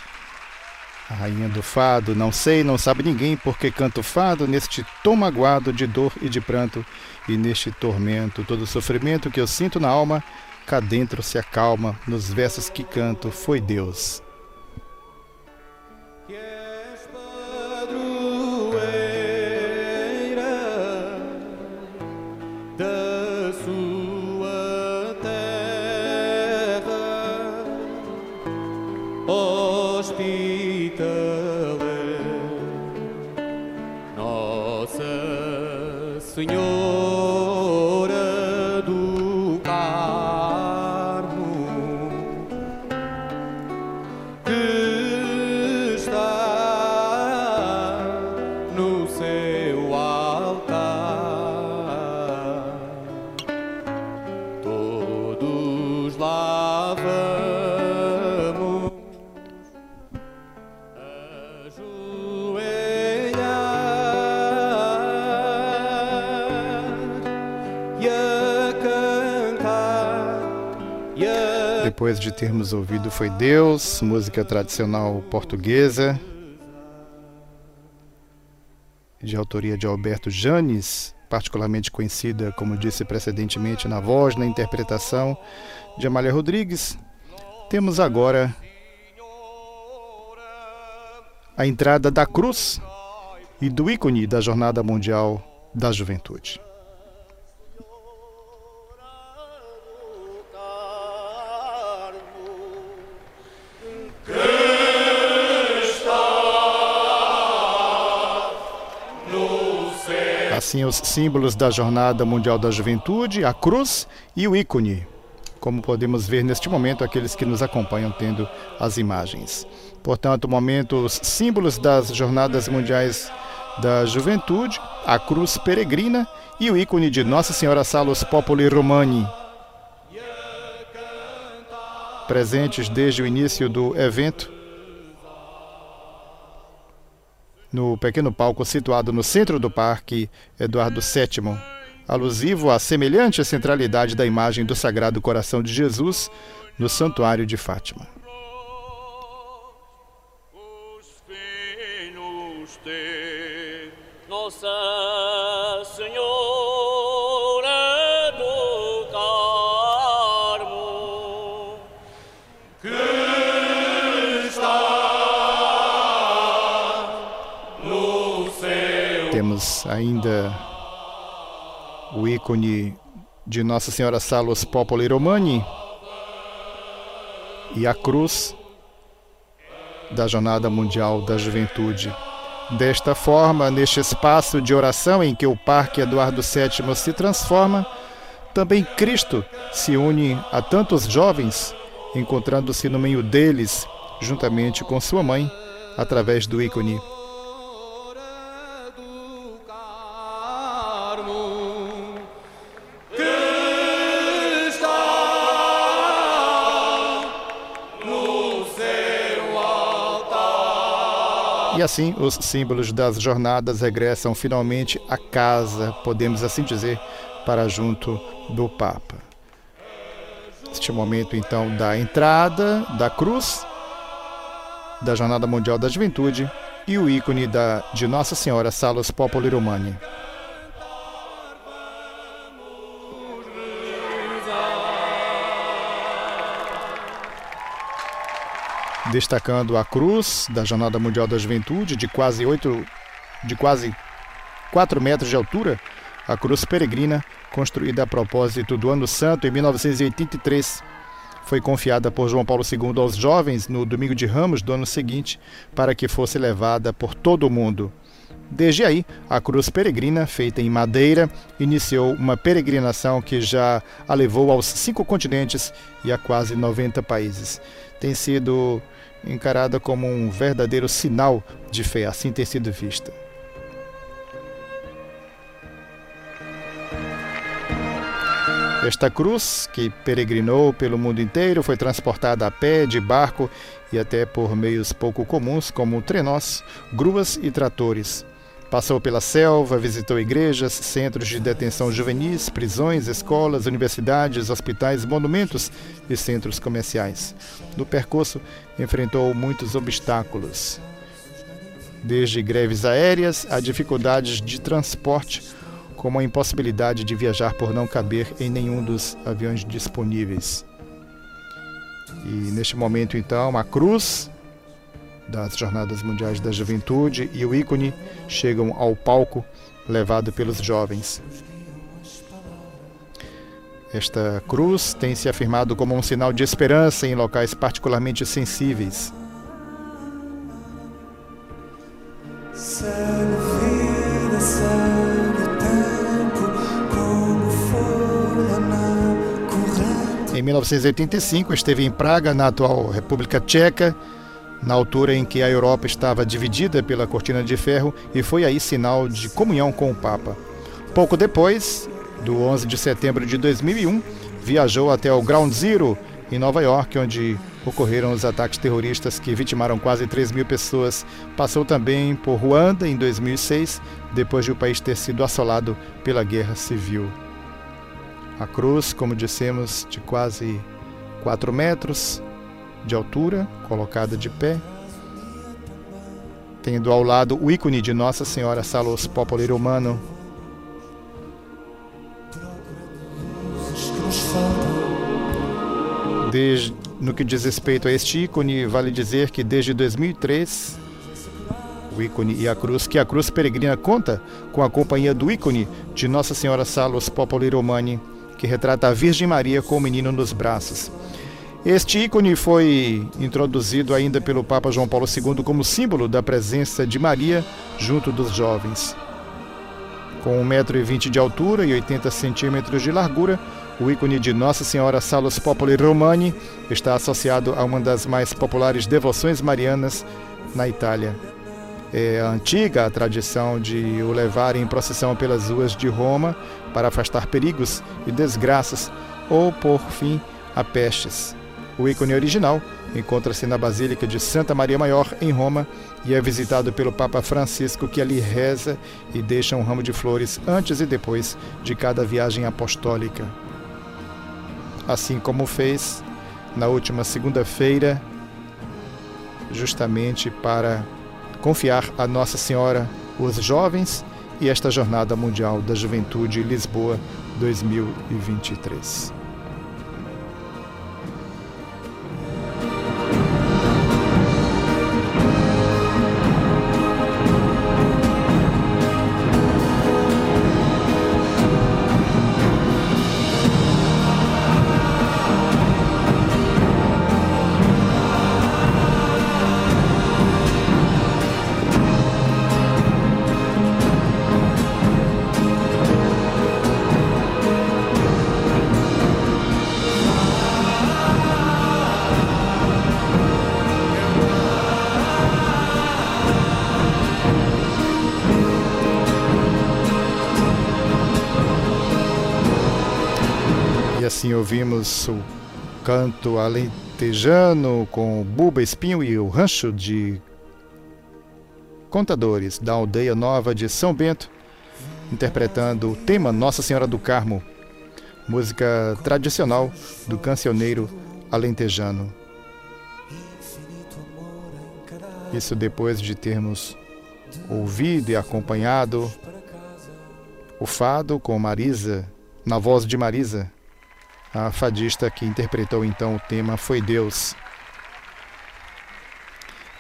A rainha do fado, não sei, não sabe ninguém porque canto fado neste tom magoado de dor e de pranto e neste tormento, todo sofrimento que eu sinto na alma, cá dentro se acalma nos versos que canto, foi Deus. Oh. Depois de termos ouvido Foi Deus, música tradicional portuguesa, de autoria de Alberto Janes, particularmente conhecida, como disse precedentemente, na voz, na interpretação de Amália Rodrigues. Temos agora a entrada da cruz e do ícone da Jornada Mundial da Juventude. Assim, os símbolos da Jornada Mundial da Juventude, a cruz e o ícone, como podemos ver neste momento aqueles que nos acompanham tendo as imagens. Portanto, momento, os símbolos das Jornadas Mundiais da Juventude, a cruz peregrina e o ícone de Nossa Senhora Salus Populi Romani, presentes desde o início do evento no pequeno palco situado no centro do Parque Eduardo VII, alusivo à semelhante centralidade da imagem do Sagrado Coração de Jesus no Santuário de Fátima. Nossa Ainda o ícone de Nossa Senhora Salus Populi Romani e a cruz da Jornada Mundial da Juventude. Desta forma, neste espaço de oração em que o Parque Eduardo VII se transforma, também Cristo se une a tantos jovens, encontrando-se no meio deles, juntamente com sua mãe, através do ícone E assim, os símbolos das jornadas regressam finalmente à casa, podemos assim dizer, para junto do Papa. Este momento, então, da entrada da cruz, da Jornada Mundial da Juventude e o ícone da, de Nossa Senhora Salus Populi Romani. Destacando a cruz da Jornada Mundial da Juventude de quase 8 de quase 4 metros de altura, a cruz peregrina, construída a propósito do Ano Santo em 1983, foi confiada por João Paulo II aos jovens no domingo de Ramos do ano seguinte, para que fosse levada por todo o mundo. Desde aí, a cruz peregrina, feita em madeira, iniciou uma peregrinação que já a levou aos cinco continentes e a quase 90 países. Tem sido encarada como um verdadeiro sinal de fé, assim tem sido vista. Esta cruz, que peregrinou pelo mundo inteiro, foi transportada a pé, de barco e até por meios pouco comuns, como trenós, gruas e tratores. Passou pela selva, visitou igrejas, centros de detenção juvenis, prisões, escolas, universidades, hospitais, monumentos e centros comerciais. No percurso, enfrentou muitos obstáculos, desde greves aéreas a dificuldades de transporte, como a impossibilidade de viajar por não caber em nenhum dos aviões disponíveis. E neste momento, então, a cruz das Jornadas Mundiais da Juventude e o ícone chegam ao palco levado pelos jovens. Esta cruz tem se afirmado como um sinal de esperança em locais particularmente sensíveis. Em 1985, esteve em Praga, na atual República Tcheca, na altura em que a Europa estava dividida pela cortina de ferro, e foi aí sinal de comunhão com o Papa. Pouco depois, do 11 de setembro de 2001, viajou até o Ground Zero, em Nova York, onde ocorreram os ataques terroristas que vitimaram quase 3 mil pessoas. Passou também por Ruanda em 2006, depois de o país ter sido assolado pela guerra civil. A cruz, como dissemos, de quase 4 metros, de altura, colocada de pé, tendo ao lado o ícone de Nossa Senhora Salos Popoli Romano. Desde, no que diz respeito a este ícone, vale dizer que desde 2003, o ícone e a cruz, que a cruz peregrina conta com a companhia do ícone de Nossa Senhora Salos Popoli Romani, que retrata a Virgem Maria com o menino nos braços. Este ícone foi introduzido ainda pelo Papa João Paulo II como símbolo da presença de Maria junto dos jovens. Com 1,20m de altura e 80 centímetros de largura, o ícone de Nossa Senhora Salus Populi Romani está associado a uma das mais populares devoções marianas na Itália. É antiga a tradição de o levar em procissão pelas ruas de Roma para afastar perigos e desgraças ou, por fim, a pestes. O ícone original encontra-se na Basílica de Santa Maria Maior, em Roma, e é visitado pelo Papa Francisco, que ali reza e deixa um ramo de flores antes e depois de cada viagem apostólica. Assim como fez na última segunda-feira, justamente para confiar a Nossa Senhora os jovens e esta Jornada Mundial da Juventude Lisboa 2023. Canto alentejano com Buba Espinho e o rancho de Contadores, da aldeia nova de São Bento, interpretando o tema Nossa Senhora do Carmo, música tradicional do cancioneiro alentejano. Isso depois de termos ouvido e acompanhado o fado com Marisa, na voz de Marisa, a fadista que interpretou então o tema Foi Deus.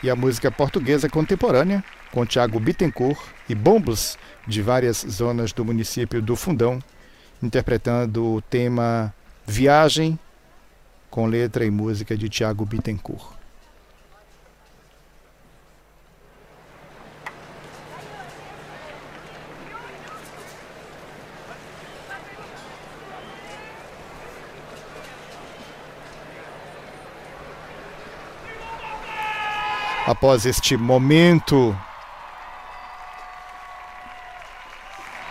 E a música portuguesa contemporânea, com Tiago Bittencourt e bombos de várias zonas do município do Fundão, interpretando o tema Viagem, com letra e música de Tiago Bittencourt. Após este momento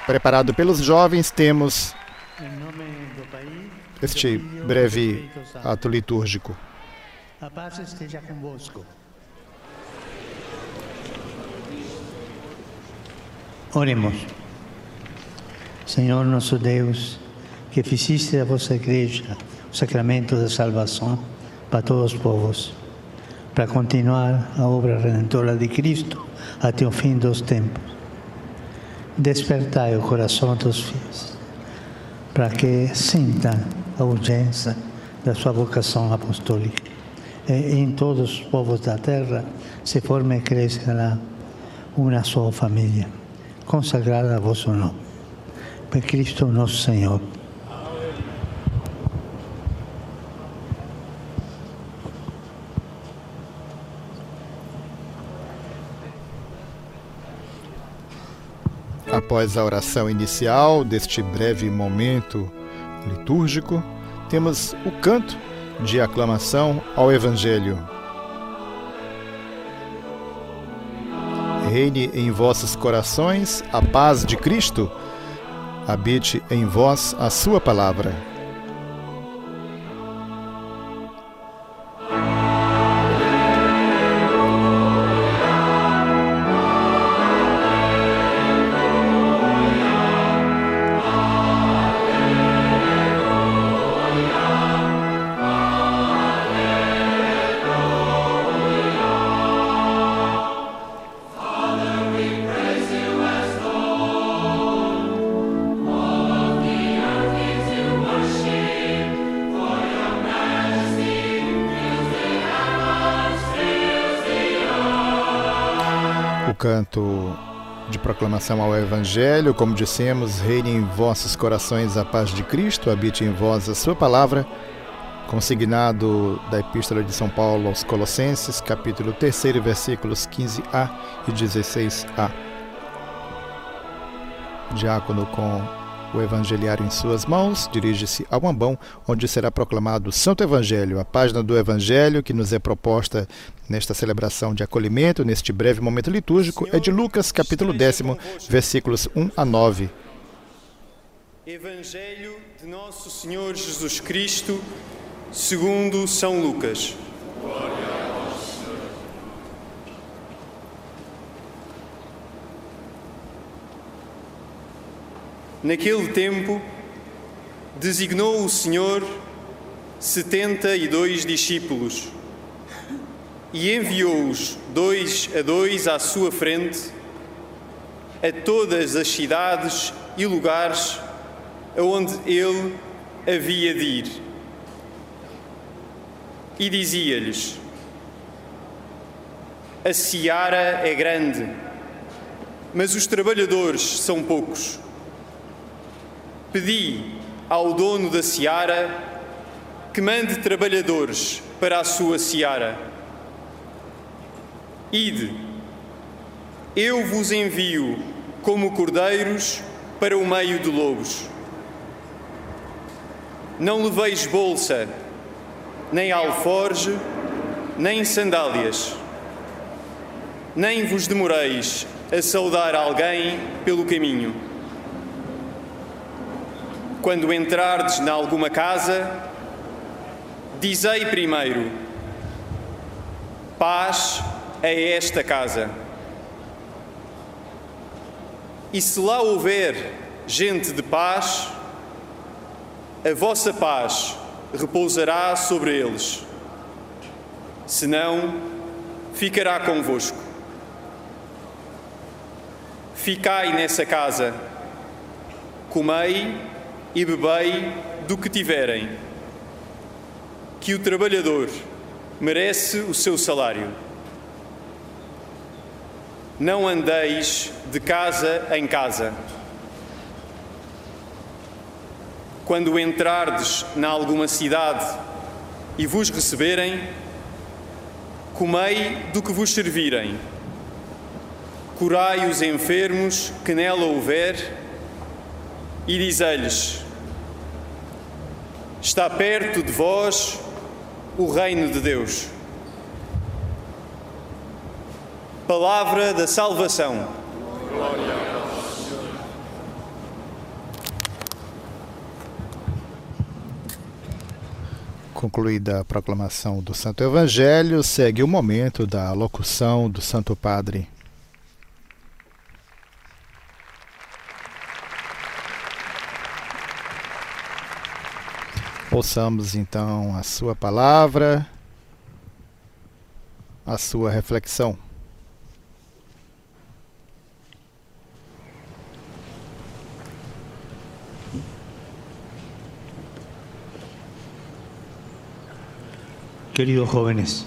preparado pelos jovens, temos este breve ato litúrgico. A paz esteja convosco. Oremos. Senhor nosso Deus, que fizeste a vossa igreja o sacramento da salvação para todos os povos, para continuar a obra redentora de Cristo até o fim dos tempos. Despertai o coração dos filhos, para que sintam a urgência da sua vocação apostólica. E em todos os povos da terra se forme e cresça uma só família, consagrada a vosso nome. Por Cristo nosso Senhor. Após a oração inicial deste breve momento litúrgico, temos o canto de aclamação ao Evangelho. Reine em vossos corações a paz de Cristo, habite em vós a sua palavra. De proclamação ao Evangelho, como dissemos, reine em vossos corações a paz de Cristo, habite em vós a sua palavra, consignado da Epístola de São Paulo aos Colossenses, capítulo 3, versículos 15a e 16a. Diácono com o Evangeliário em suas mãos, dirige-se ao ambão, onde será proclamado o Santo Evangelho, a página do Evangelho que nos é proposta nesta celebração de acolhimento, neste breve momento litúrgico, é de Lucas, capítulo décimo, versículos 1 a 9. Evangelho de Nosso Senhor Jesus Cristo, segundo São Lucas. Naquele tempo, designou o Senhor setenta e dois discípulos e enviou-os dois a dois à sua frente a todas as cidades e lugares aonde ele havia de ir. E dizia-lhes: A seara é grande, mas os trabalhadores são poucos. Pedi ao dono da seara que mande trabalhadores para a sua seara. Ide, eu vos envio como cordeiros para o meio de lobos. Não leveis bolsa, nem alforge, nem sandálias. Nem vos demoreis a saudar alguém pelo caminho. Quando entrardes em alguma casa, dizei primeiro: paz a esta casa. E se lá houver gente de paz, a vossa paz repousará sobre eles. Senão, ficará convosco. Ficai nessa casa, comei e bebei do que tiverem, que o trabalhador merece o seu salário. Não andeis de casa em casa. Quando entrardes na alguma cidade e vos receberem, comei do que vos servirem. Curai os enfermos que nela houver e dizei-lhes: Está perto de vós o reino de Deus. Palavra da salvação. Concluída a proclamação do Santo Evangelho, segue o momento da locução do Santo Padre. Ouçamos então a sua palavra, a sua reflexão. Queridos jóvenes,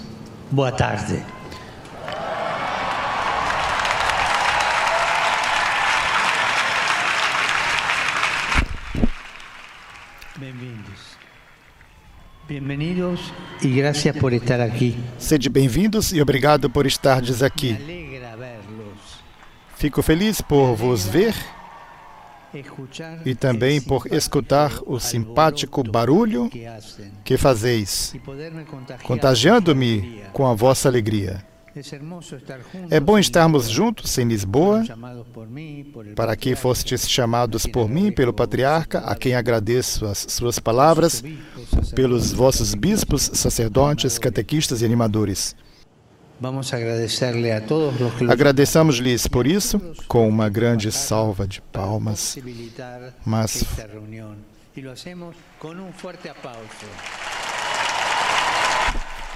boa tarde. Bem-vindos. Bem-vindos e graças por estar aqui. Sede bem-vindos e obrigado por estardes aqui. Fico feliz por vos ver e também por escutar o simpático barulho que fazeis, contagiando-me com a vossa alegria. É bom estarmos juntos em Lisboa, para que fostes chamados por mim, pelo patriarca, a quem agradeço as suas palavras, pelos vossos bispos, sacerdotes, catequistas e animadores. Vamos a agradecerle a todos los que Agradeçamos-lhes por isso, com uma grande salva de palmas. Mas esta reunión. Y lo hacemos con un fuerte aplauso.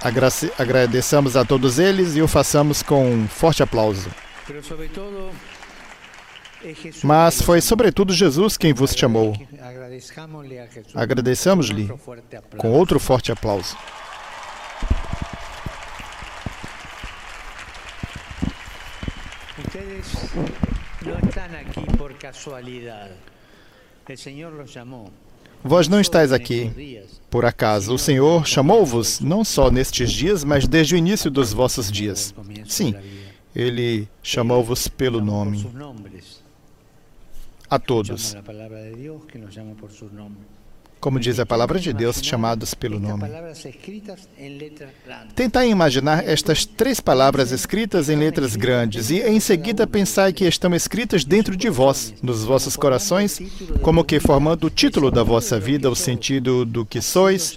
Agrace- agradeçamos a todos eles e o façamos com um forte aplauso. Mas foi sobretudo Jesus quem vos chamou. Agradezcámosle a Jesús Agradeçamos-lhe con otro fuerte aplauso. com outro forte aplauso. Vós não estáis aqui por acaso. O Senhor chamou-vos não só nestes dias, mas desde o início dos vossos dias. Sim, Ele chamou-vos pelo nome. A todos. Como diz a palavra de Deus, chamados pelo nome. Tentai imaginar estas três palavras escritas em letras grandes e em seguida pensai que estão escritas dentro de vós, nos vossos corações, como que formando o título da vossa vida, o sentido do que sois.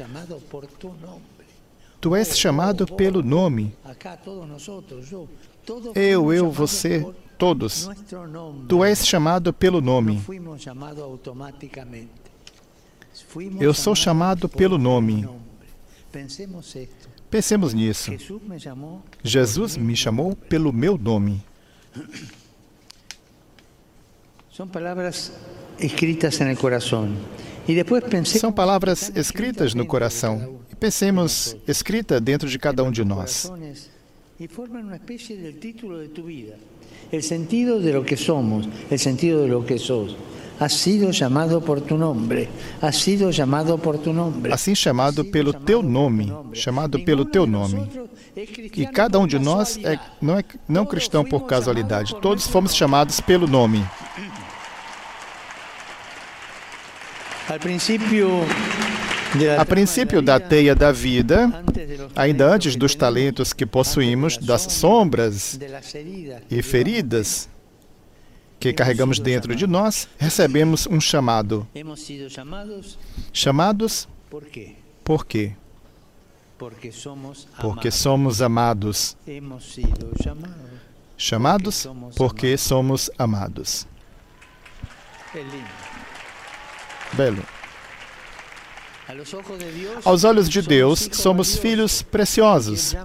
Tu és chamado pelo nome. Eu, eu, você, todos. Tu és chamado pelo No nome. Eu sou chamado pelo nome. Pensemos. Pensemos nisso. Jesus me chamou pelo meu nome. Son palabras escritas el corazón. Y después pensé São palavras escritas no coração. E pensemos, escrita dentro de cada um de nós. corazones y forman una especie del título de tu vida. El sentido de lo que somos, el sentido de lo que sos. Has sido llamado por tu nombre. Has sido llamado por tu nombre. Assim chamado pelo teu nome, chamado pelo teu nome. E cada um de nós é, não é não cristão por casualidade. Todos fomos chamados pelo nome. A princípio da teia da vida, ainda antes dos talentos que possuímos, das sombras e feridas que carregamos dentro de nós, recebemos um chamado. Chamados ¿por quê? Porque somos amados. Chamados porque somos amados. Belo. Aos olhos de Deus, somos filhos preciosos,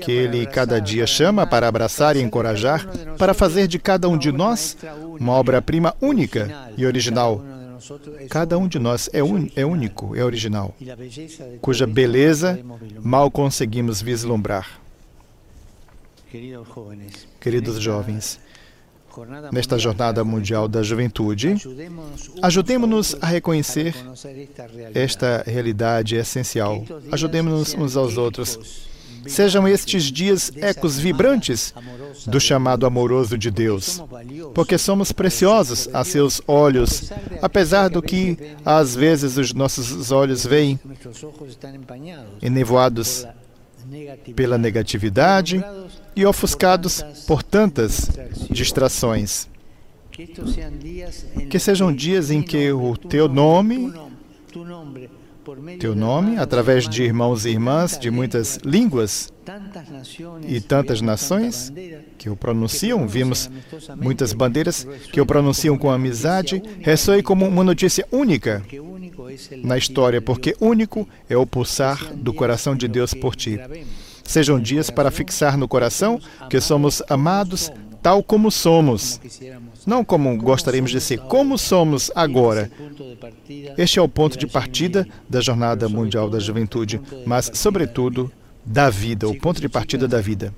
que Ele cada dia chama para abraçar e encorajar, para fazer de cada um de nós uma obra-prima única e original. Cada um de nós é, un, é único, é original, cuja beleza mal conseguimos vislumbrar. Queridos jovens, nesta Jornada Mundial da Juventude, ajudemos-nos a reconhecer esta realidade essencial. Ajudemos-nos uns aos outros. Sejam estes dias ecos vibrantes do chamado amoroso de Deus, porque somos preciosos a seus olhos, apesar do que às vezes os nossos olhos veem enevoados pela negatividade e ofuscados por tantas distrações. Que sejam dias em que o teu nome, teu nome, através de irmãos e irmãs de muitas línguas e tantas nações que o pronunciam, vimos muitas bandeiras que o pronunciam com amizade, ressoe como uma notícia única na história, porque único é o pulsar do coração de Deus por ti. Sejam dias para fixar no coração que somos amados tal como somos. Não como gostaríamos de ser, como somos agora. Este é o ponto de partida da Jornada Mundial da Juventude, mas, sobretudo, da vida, o ponto de partida da vida.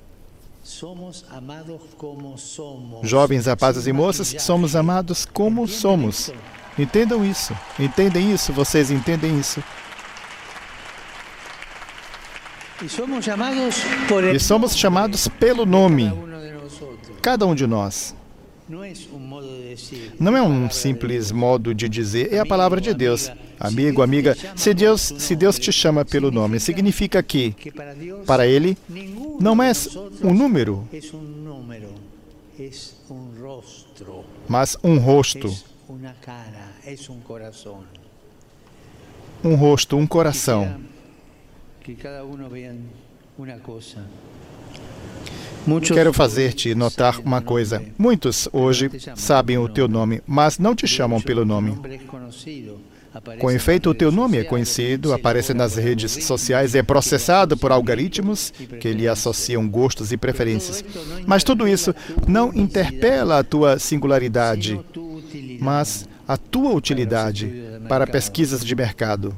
Jovens rapazes e moças, somos amados como somos. Entendam isso. Entendem isso? Vocês entendem isso? E somos chamados pelo nome, cada um de nós. Não é um simples modo de dizer, é a palavra de Deus. Amigo, amiga, se Deus, se Deus te chama pelo nome, significa que, para Ele, não és um número, mas um rosto. Um rosto, um coração. Quero fazer-te notar uma coisa. Muitos hoje sabem o teu nome, mas não te chamam pelo nome. Com efeito, o teu nome é conhecido, aparece nas redes sociais, é processado por algoritmos que lhe associam gostos e preferências. Mas tudo isso não interpela a tua singularidade, mas a tua utilidade para pesquisas de mercado.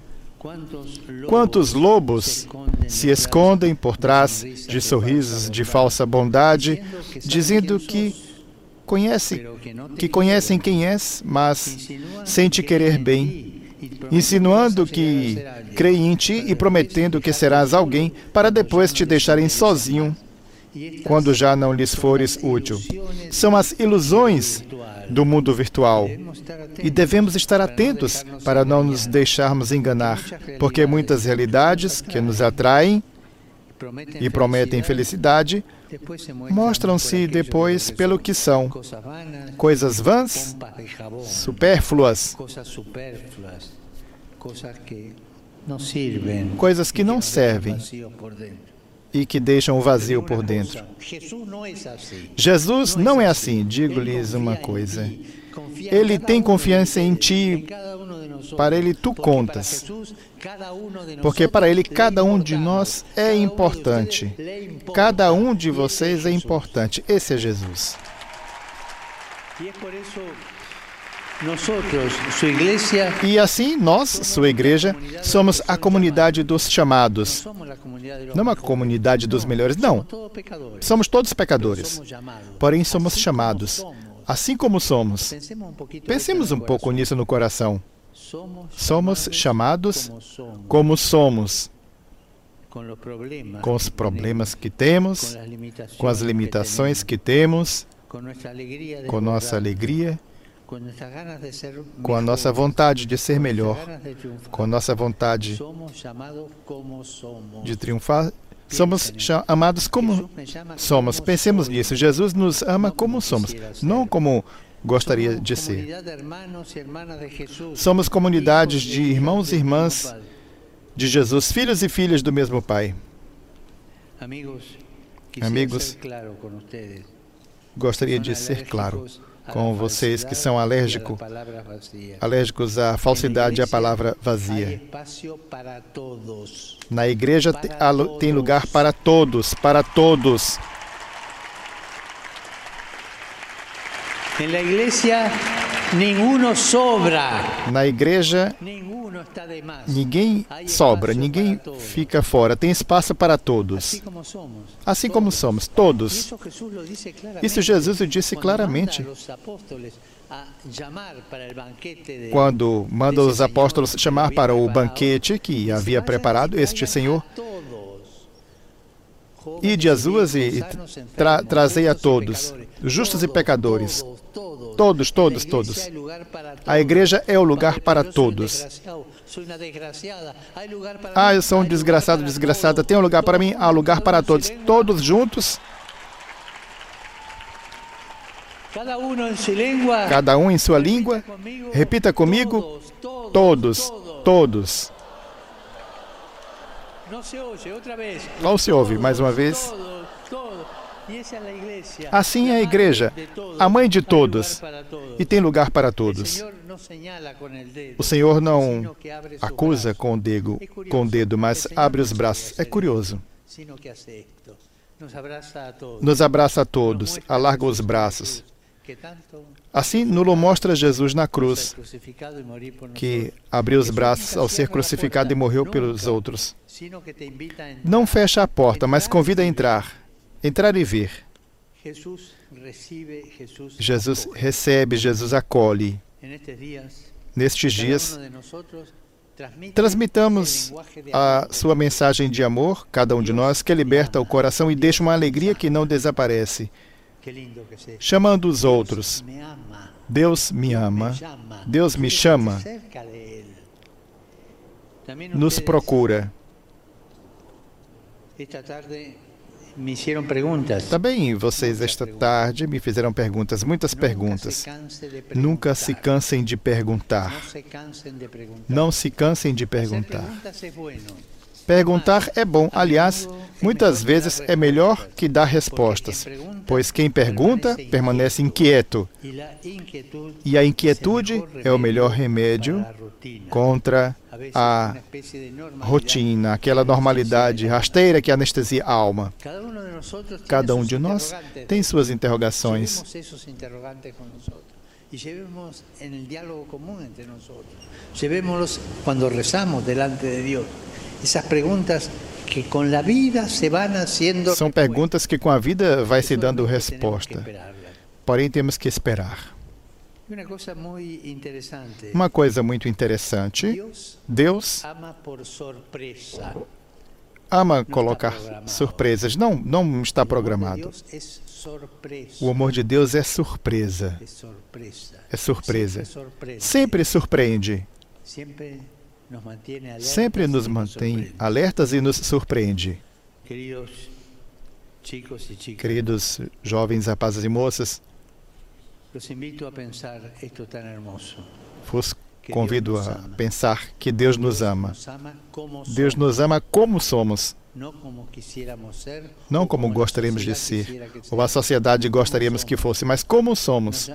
Quantos lobos se escondem por trás de sorrisos de falsa bondade, dizendo que conhece, que conhecem quem és, mas sem te querer bem, insinuando que creem em ti e prometendo que serás alguém para depois te deixarem sozinho. quando já não lhes fores útil. São as ilusões do mundo virtual. E devemos estar atentos para não nos deixarmos enganar, porque muitas realidades que nos atraem e prometem felicidade mostram-se depois pelo que são. Coisas vãs, supérfluas, coisas que não servem e que deixam o vazio por dentro. Jesus não é assim, digo-lhes uma coisa. Ele tem confiança em ti, para ele tu contas. Porque para ele cada um de nós é importante. Cada um de vocês é importante. Esse é Jesus. E assim, nós, sua igreja, somos a comunidade dos chamados. Não a comunidade dos melhores, não. Somos todos pecadores. Porém, somos chamados. Assim como somos. Pensemos um pouco nisso no coração. Somos chamados como somos. Com os problemas que temos, com as limitações que temos, com nossa alegria com a nossa vontade de ser melhor, com a nossa vontade de triunfar, somos amados como somos. Pensemos nisso. Jesus nos ama como somos, não como gostaria de ser. Somos comunidades de irmãos e irmãs de Jesus, filhos e filhas do mesmo Pai. Amigos, gostaria de ser claro. Com vocês que são alérgico, alérgicos à falsidade e à palavra vazia. Na igreja tem lugar para todos, para todos. En la iglesia ninguno sobra, Na igreja ninguém sobra, ninguém fica fora. Tem espaço para todos. Assim como somos, todos. Isso Jesus o disse claramente. Quando manda os apóstolos chamar para o banquete que havia preparado este Senhor, Ide às ruas e tra trazei a todos, justos e pecadores. Todos, todos, todos. A igreja é o lugar para todos. Ah, eu sou um desgraçado, desgraçada. Tem um lugar para mim? Há lugar para todos. Todos juntos, cada um em sua língua. Repita comigo. Todos, todos. No se oye, otra vez. Não se ouve mais uma vez. Assim é a igreja, a mãe de todos, e tem lugar para todos. O Senhor não acusa com o dedo, com o dedo, mas abre os braços. É curioso. Nos abraça a todos, alarga os braços. Assim nos mostra Jesus na cruz, que abriu os braços ao ser crucificado e morreu pelos outros. Não fecha a porta, mas convida a entrar. Entrar e vir. Jesus recebe, Jesus acolhe. Nestes dias, transmitamos a sua mensagem de amor, cada um de nós, que liberta o coração e deixa uma alegria que não desaparece, Chamando os outros. Deus me ama, Deus me chama, nos procura. Esta tarde me hicieron preguntas. Também vocês esta tarde me fizeram perguntas, muitas perguntas. Nunca se cansem de perguntar. Não se cansem de perguntar. Perguntar é bom, aliás, muitas vezes é melhor que dar respostas, pois quem pergunta permanece inquieto, e a inquietude é o melhor remédio contra a rotina, aquela normalidade rasteira que anestesia a alma. Cada um de nós tem suas interrogações. Y llevemos en el diálogo común entre nosotros. Llevémoslos cuando rezamos delante de Dios. Esas preguntas que con la vida se van haciendo. São perguntas que com a vida vai se dando resposta. Porém, temos que esperar. Uma coisa muito interessante: Deus ama colocar surpresas. Não, não está programado. O amor de Deus é surpresa. Es sorpresa. É surpresa. Sorprende. Sempre surpreende. Sempre nos mantém alertas e nos surpreende. Queridos jovens rapazes e moças, vos convido a pensar que Deus nos ama. Deus nos ama como somos, não como gostaríamos de ser, ou a sociedade gostaríamos que fosse, mas como somos.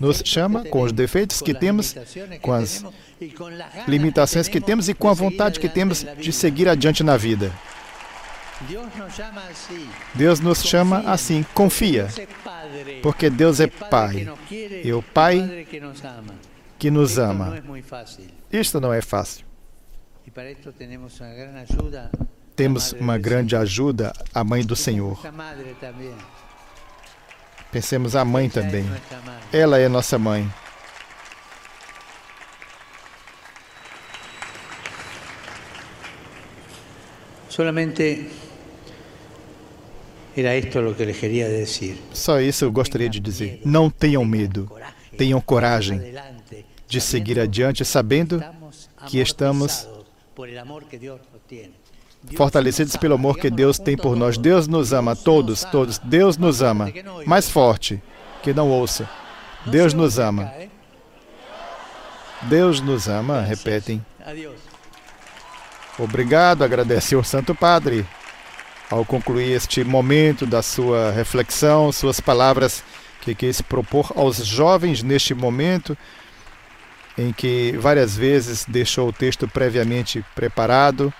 Nos, chama com os defeitos que temos, com as limitações que temos e com a vontade que temos de seguir adiante na vida. Deus nos chama assim, confia, porque Deus é Pai e o Pai que nos ama. Esto ama. Isto não é fácil. Y para esto tenemos una gran ayuda. Temos uma grande ajuda, a mãe do Senhor. Pensemos a mãe es também. Ela é nossa mãe. Solamente era esto lo que les quería decir. Só isso eu gostaria de dizer. Não tenham medo. Tenham coragem de seguir adiante, sabendo que estamos fortalecidos pelo amor que Deus tem por nós. Deus nos ama, todos, todos. Deus nos ama. Mais forte, que não ouça. Deus nos ama. Deus nos ama, repetem. Obrigado, agradece o Santo Padre. Ao concluir este momento da sua reflexão, suas palavras que quis propor aos jovens neste momento em que várias vezes deixou o texto previamente preparado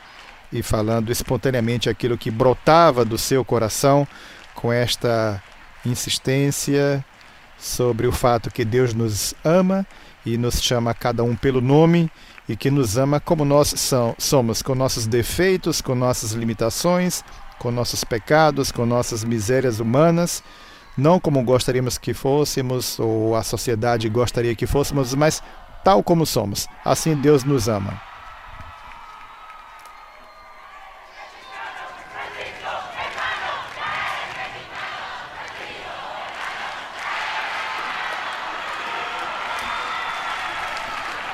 e falando espontaneamente aquilo que brotava do seu coração com esta insistência sobre o fato que Deus nos ama e nos chama cada um pelo nome e que nos ama como nós são, somos, com nossos defeitos, com nossas limitações, com nossos pecados, com nossas misérias humanas, não como gostaríamos que fôssemos ou a sociedade gostaria que fôssemos, mas tal como somos. Assim Deus nos ama.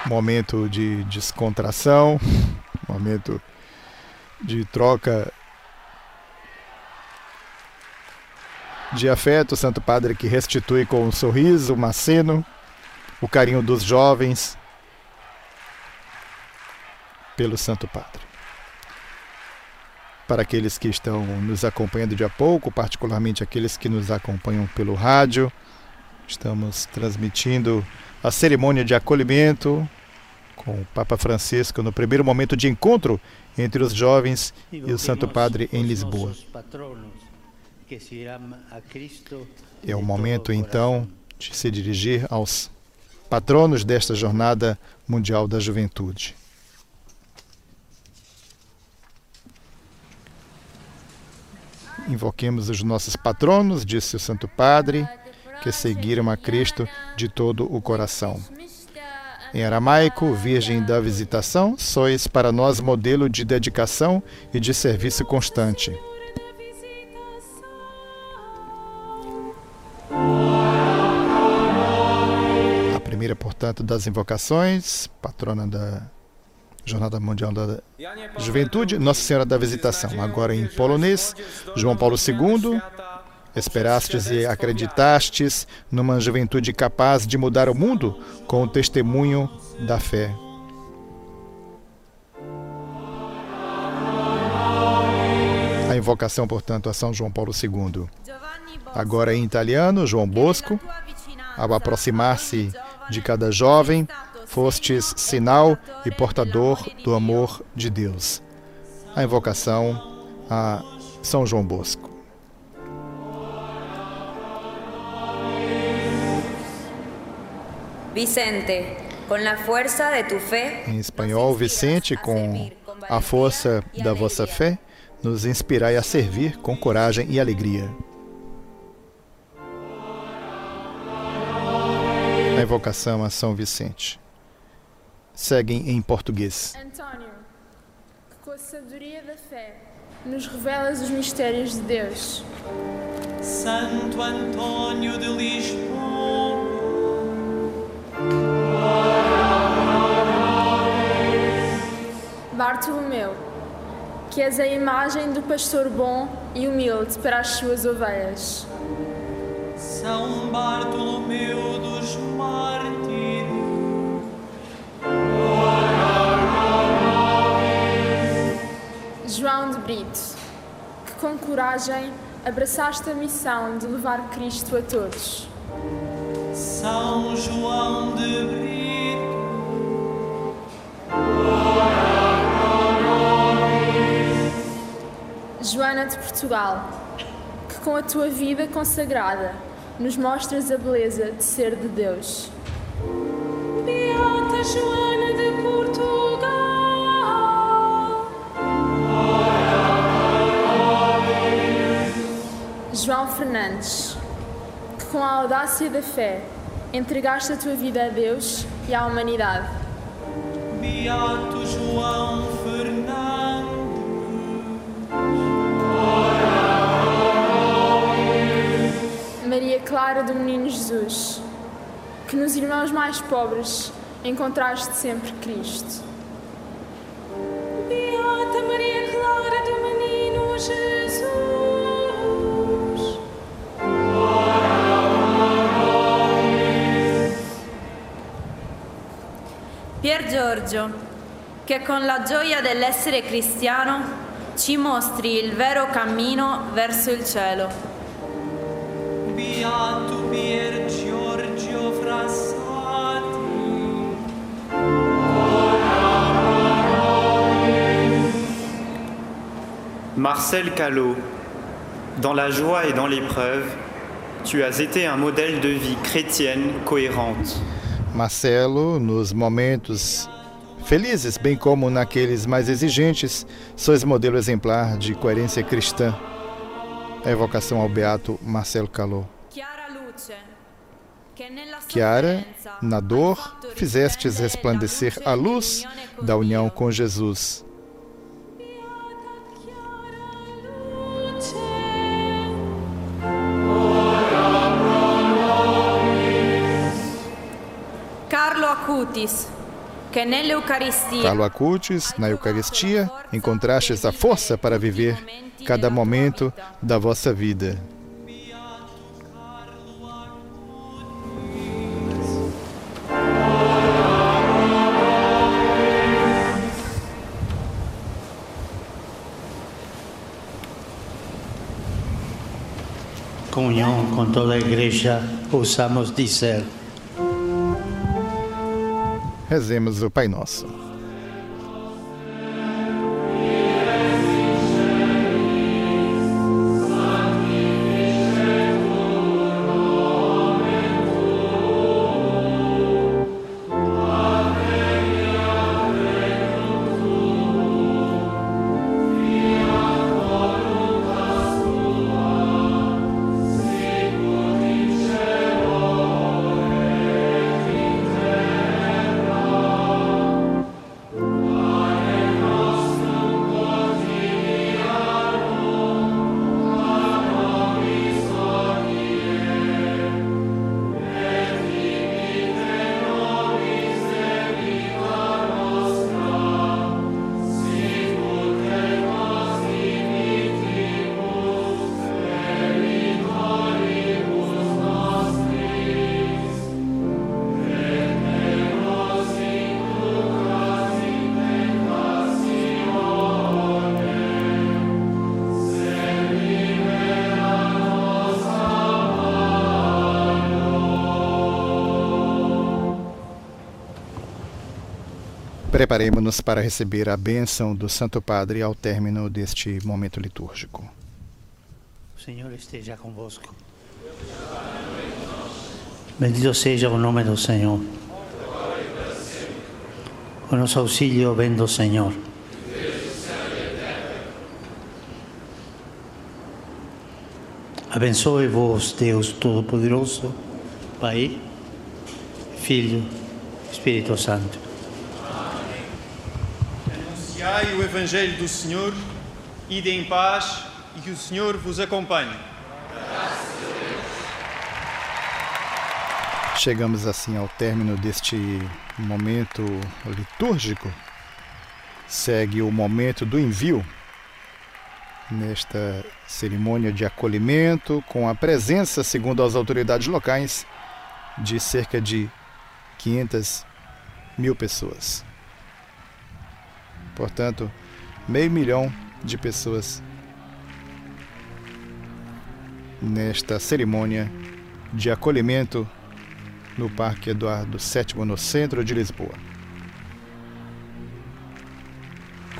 Momento de descontração, momento de troca de afeto, Santo Padre que restitui com um sorriso, um aceno, o carinho dos jovens pelo Santo Padre. Para aqueles que estão nos acompanhando de a pouco, particularmente aqueles que nos acompanham pelo rádio, estamos transmitindo a cerimônia de acolhimento com o Papa Francisco no primeiro momento de encontro entre os jovens e o Santo Padre em Lisboa. É o momento então de se dirigir aos patronos desta Jornada Mundial da Juventude. Invoquemos os nossos patronos, disse o Santo Padre que seguiram a Cristo de todo o coração. Em aramaico, Virgem da Visitação, sois para nós modelo de dedicação e de serviço constante. A primeira, portanto, das invocações, patrona da Jornada Mundial da Juventude, Nossa Senhora da Visitação. Agora em polonês, João Paulo II, Esperastes e acreditastes numa juventude capaz de mudar o mundo com o testemunho da fé. A invocação, portanto, a São João Paulo II. Agora em italiano, João Bosco, ao aproximar-se de cada jovem, fostes sinal e portador do amor de Deus. A invocação a São João Bosco. Vicente, com a força de tu fé. Em espanhol, Vicente, com a força da vossa fé, nos inspirai a servir com coragem e alegria. A invocação a São Vicente. Seguem em português. Antônio, que com a sabedoria da fé nos revelas os mistérios de Deus. Santo Antônio de Lisboa. Bartolomeu, que és a imagem do pastor bom e humilde para as suas ovelhas. São Bartolomeu dos Mártires. João de Brito, que com coragem abraçaste a missão de levar Cristo a todos. São João de Brito. Joana de Portugal, que com a tua vida consagrada nos mostras a beleza de ser de Deus. Beata Joana de Portugal. João Fernandes, com a audácia da fé entregaste a tua vida a Deus e à humanidade. Beato João Fernandes. Maria Clara do Menino Jesus, que nos irmãos mais pobres encontraste sempre Cristo. Beata Maria Clara do Menino Jesus. Pier Giorgio, che con la gioia dell'essere cristiano ci mostri il vero cammino verso il cielo. Marcel Callot, dans la joie et dans l'épreuve, tu as été un modèle de vie chrétienne cohérente. Marcelo, nos momentos felizes, bem como naqueles mais exigentes, sois modelo exemplar de coerência cristã. A evocação ao beato Marcelo Calot. Chiara, na dor, fizestes resplandecer a luz da união com Jesus. Carlo Acutis, na Eucaristia, encontrastes a força para viver cada momento da vossa vida. Comunión con toda la iglesia, ousamos dizer. Rezemos o Pai Nosso. Preparemos-nos para receber a bênção do Santo Padre ao término deste momento litúrgico. O Senhor esteja convosco. Bendito seja o nome do Senhor. O nosso auxílio vem do Senhor. Abençoe-vos, Deus Todo-Poderoso, Pai, Filho, Espírito Santo. Anunciai o Evangelho do Senhor, ide em paz e que o Senhor vos acompanhe. Chegamos assim ao término deste momento litúrgico. Segue o momento do envio nesta cerimônia de acolhimento, com a presença, segundo as autoridades locais, de cerca de 500 mil pessoas. Portanto, meio milhão de pessoas nesta cerimônia de acolhimento no Parque Eduardo VII, no centro de Lisboa.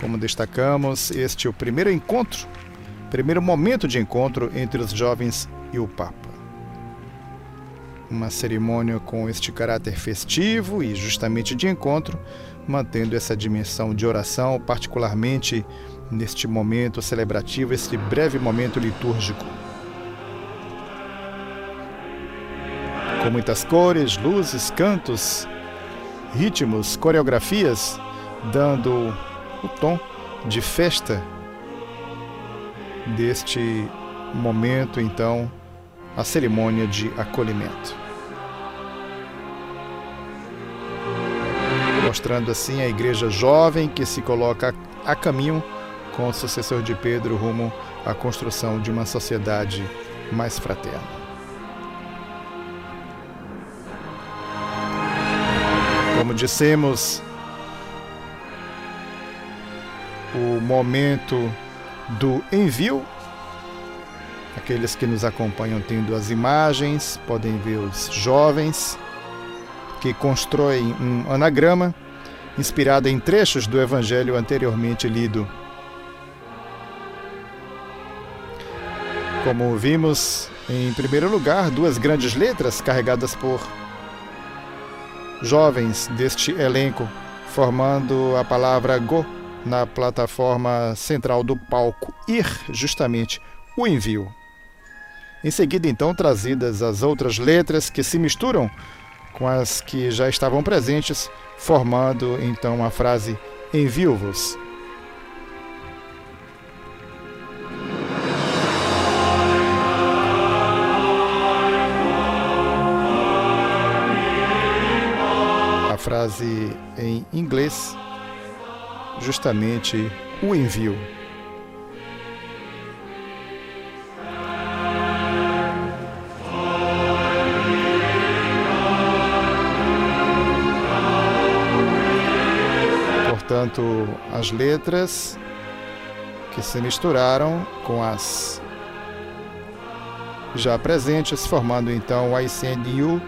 Como destacamos, este é o primeiro encontro, primeiro momento de encontro entre os jovens e o Papa. Uma cerimônia com este caráter festivo e justamente de encontro, mantendo essa dimensão de oração, particularmente neste momento celebrativo, este breve momento litúrgico. Com muitas cores, luzes, cantos, ritmos, coreografias, dando o tom de festa deste momento, então, a cerimônia de acolhimento. Mostrando assim a igreja jovem que se coloca a caminho com o sucessor de Pedro rumo à construção de uma sociedade mais fraterna. Como dissemos, o momento do envio. Aqueles que nos acompanham tendo as imagens, podem ver os jovens que constroem um anagrama inspirado em trechos do evangelho anteriormente lido. Como vimos, em primeiro lugar, duas grandes letras carregadas por jovens deste elenco, formando a palavra Go na plataforma central do palco. Ir, justamente, o envio. Em seguida, então, trazidas as outras letras que se misturam com as que já estavam presentes, formando então a frase envio-vos. A frase em inglês, justamente o envio. Portanto, as letras que se misturaram com as já presentes, formando então I Send You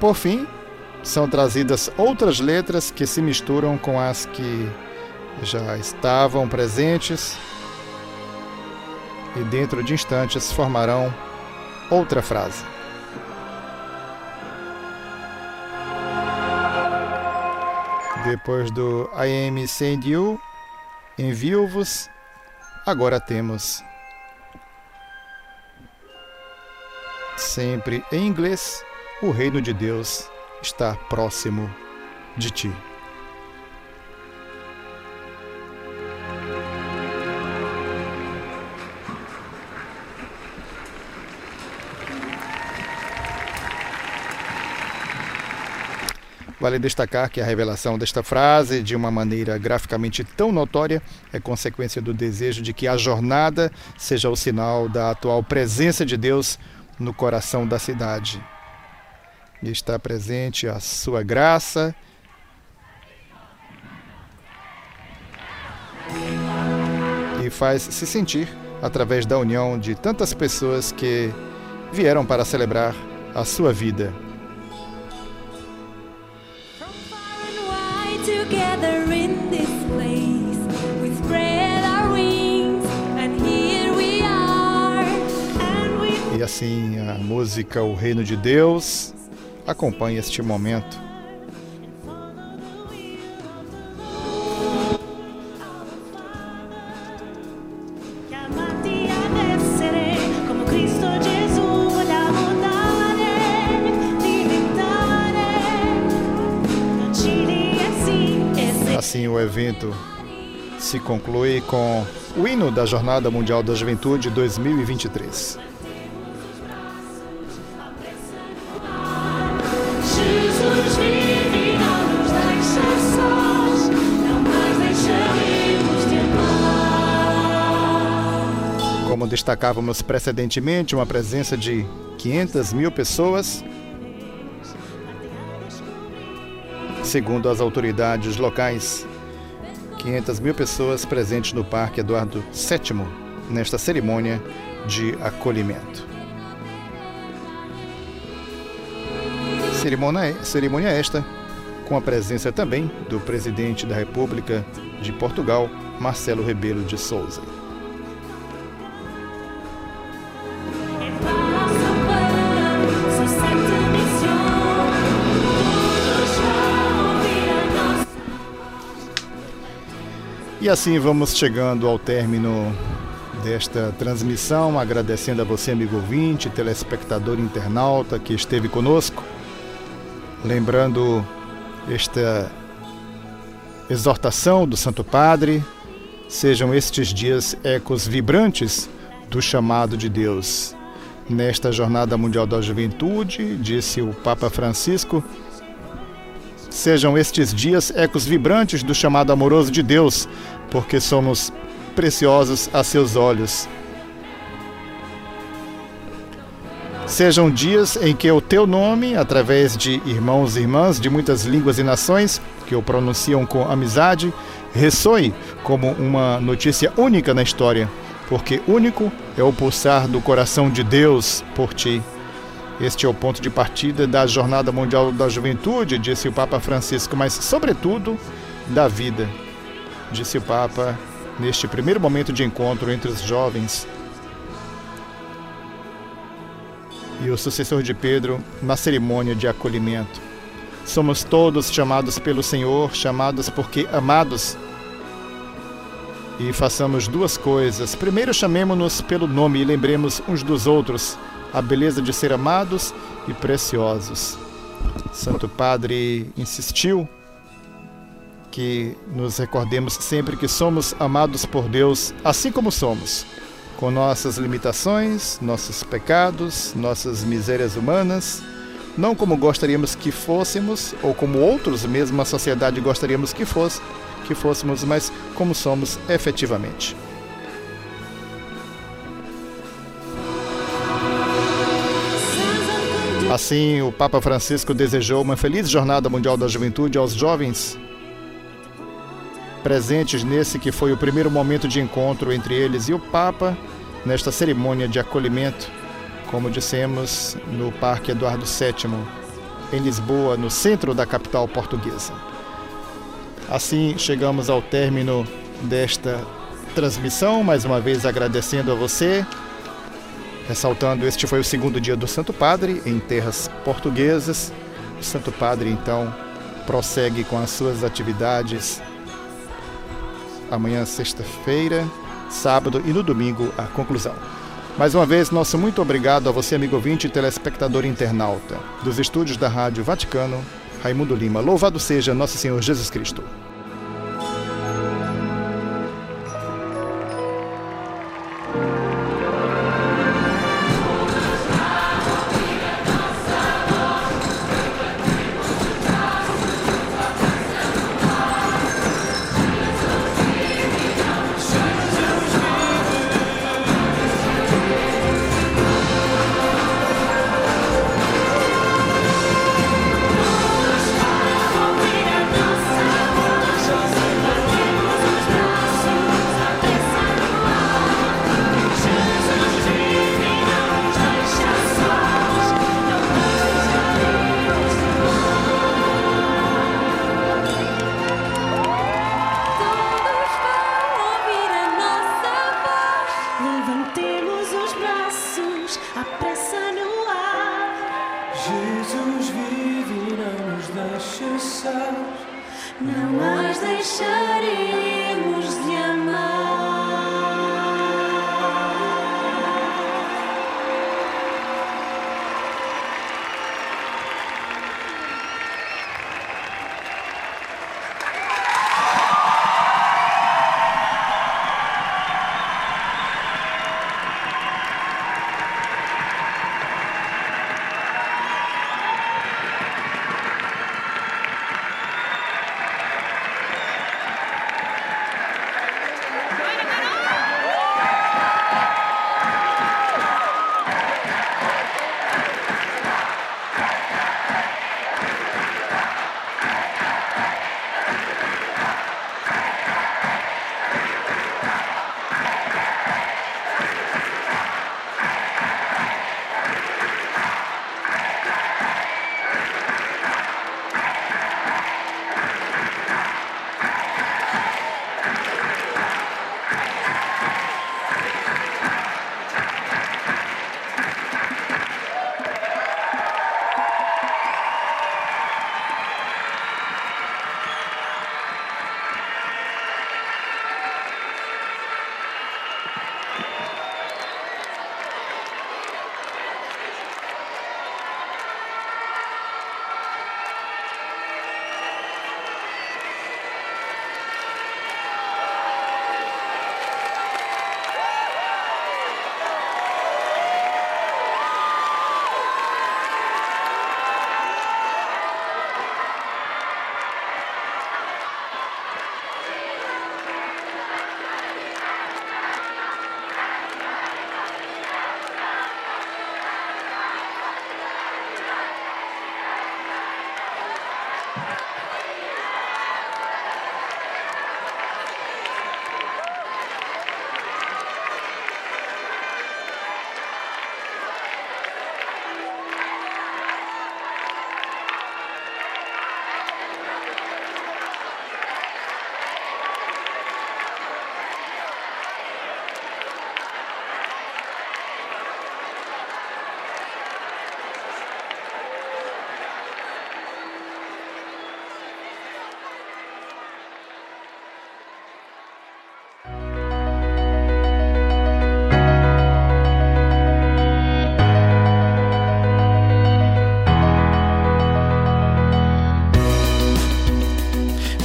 por fim, são trazidas outras letras que se misturam com as que já estavam presentes e dentro de instantes formarão outra frase. Depois do I am send you, envio-vos, agora temos sempre em inglês, o reino de Deus está próximo de ti. Vale destacar que a revelação desta frase, de uma maneira graficamente tão notória, é consequência do desejo de que a jornada seja o sinal da atual presença de Deus no coração da cidade. E está presente a sua graça. E faz se sentir através da união de tantas pessoas que vieram para celebrar a sua vida. E assim a música O Reino de Deus acompanha este momento. Assim o evento se conclui com o hino da Jornada Mundial da Juventude 2023. Destacávamos precedentemente, uma presença de 500 mil pessoas. Segundo as autoridades locais, 500 mil pessoas presentes no Parque Eduardo VII nesta cerimônia de acolhimento. Cerimônia, cerimônia esta com a presença também do presidente da República de Portugal, Marcelo Rebelo de Souza. E assim vamos chegando ao término desta transmissão, agradecendo a você, amigo ouvinte, telespectador internauta que esteve conosco. Lembrando esta exortação do Santo Padre, sejam estes dias ecos vibrantes do chamado de Deus. Nesta Jornada Mundial da Juventude, disse o Papa Francisco, Sejam estes dias ecos vibrantes do chamado amoroso de Deus, porque somos preciosos a seus olhos. Sejam dias em que o teu nome, através de irmãos e irmãs de muitas línguas e nações, que o pronunciam com amizade, ressoe como uma notícia única na história, porque único é o pulsar do coração de Deus por ti. Este é o ponto de partida da Jornada Mundial da Juventude, disse o Papa Francisco, mas, sobretudo, da vida, disse o Papa neste primeiro momento de encontro entre os jovens. E o sucessor de Pedro na cerimônia de acolhimento. Somos todos chamados pelo Senhor, chamados porque amados. E façamos duas coisas. Primeiro, chamemos-nos pelo nome e lembremos uns dos outros a beleza de ser amados e preciosos. Santo Padre insistiu que nos recordemos sempre que somos amados por Deus assim como somos, com nossas limitações, nossos pecados, nossas misérias humanas, não como gostaríamos que fôssemos ou como outros mesmo a sociedade gostaríamos que fosse, que fôssemos, mas como somos efetivamente. Assim, o Papa Francisco desejou uma feliz Jornada Mundial da Juventude aos jovens presentes nesse que foi o primeiro momento de encontro entre eles e o Papa nesta cerimônia de acolhimento, como dissemos, no Parque Eduardo VII, em Lisboa, no centro da capital portuguesa. Assim, chegamos ao término desta transmissão, mais uma vez agradecendo a você Ressaltando, este foi o segundo dia do Santo Padre em terras portuguesas. O Santo Padre, então, prossegue com as suas atividades amanhã, sexta-feira, sábado e no domingo, a conclusão. Mais uma vez, nosso muito obrigado a você, amigo ouvinte e telespectador internauta. Dos estúdios da Rádio Vaticano, Raimundo Lima. Louvado seja Nosso Senhor Jesus Cristo.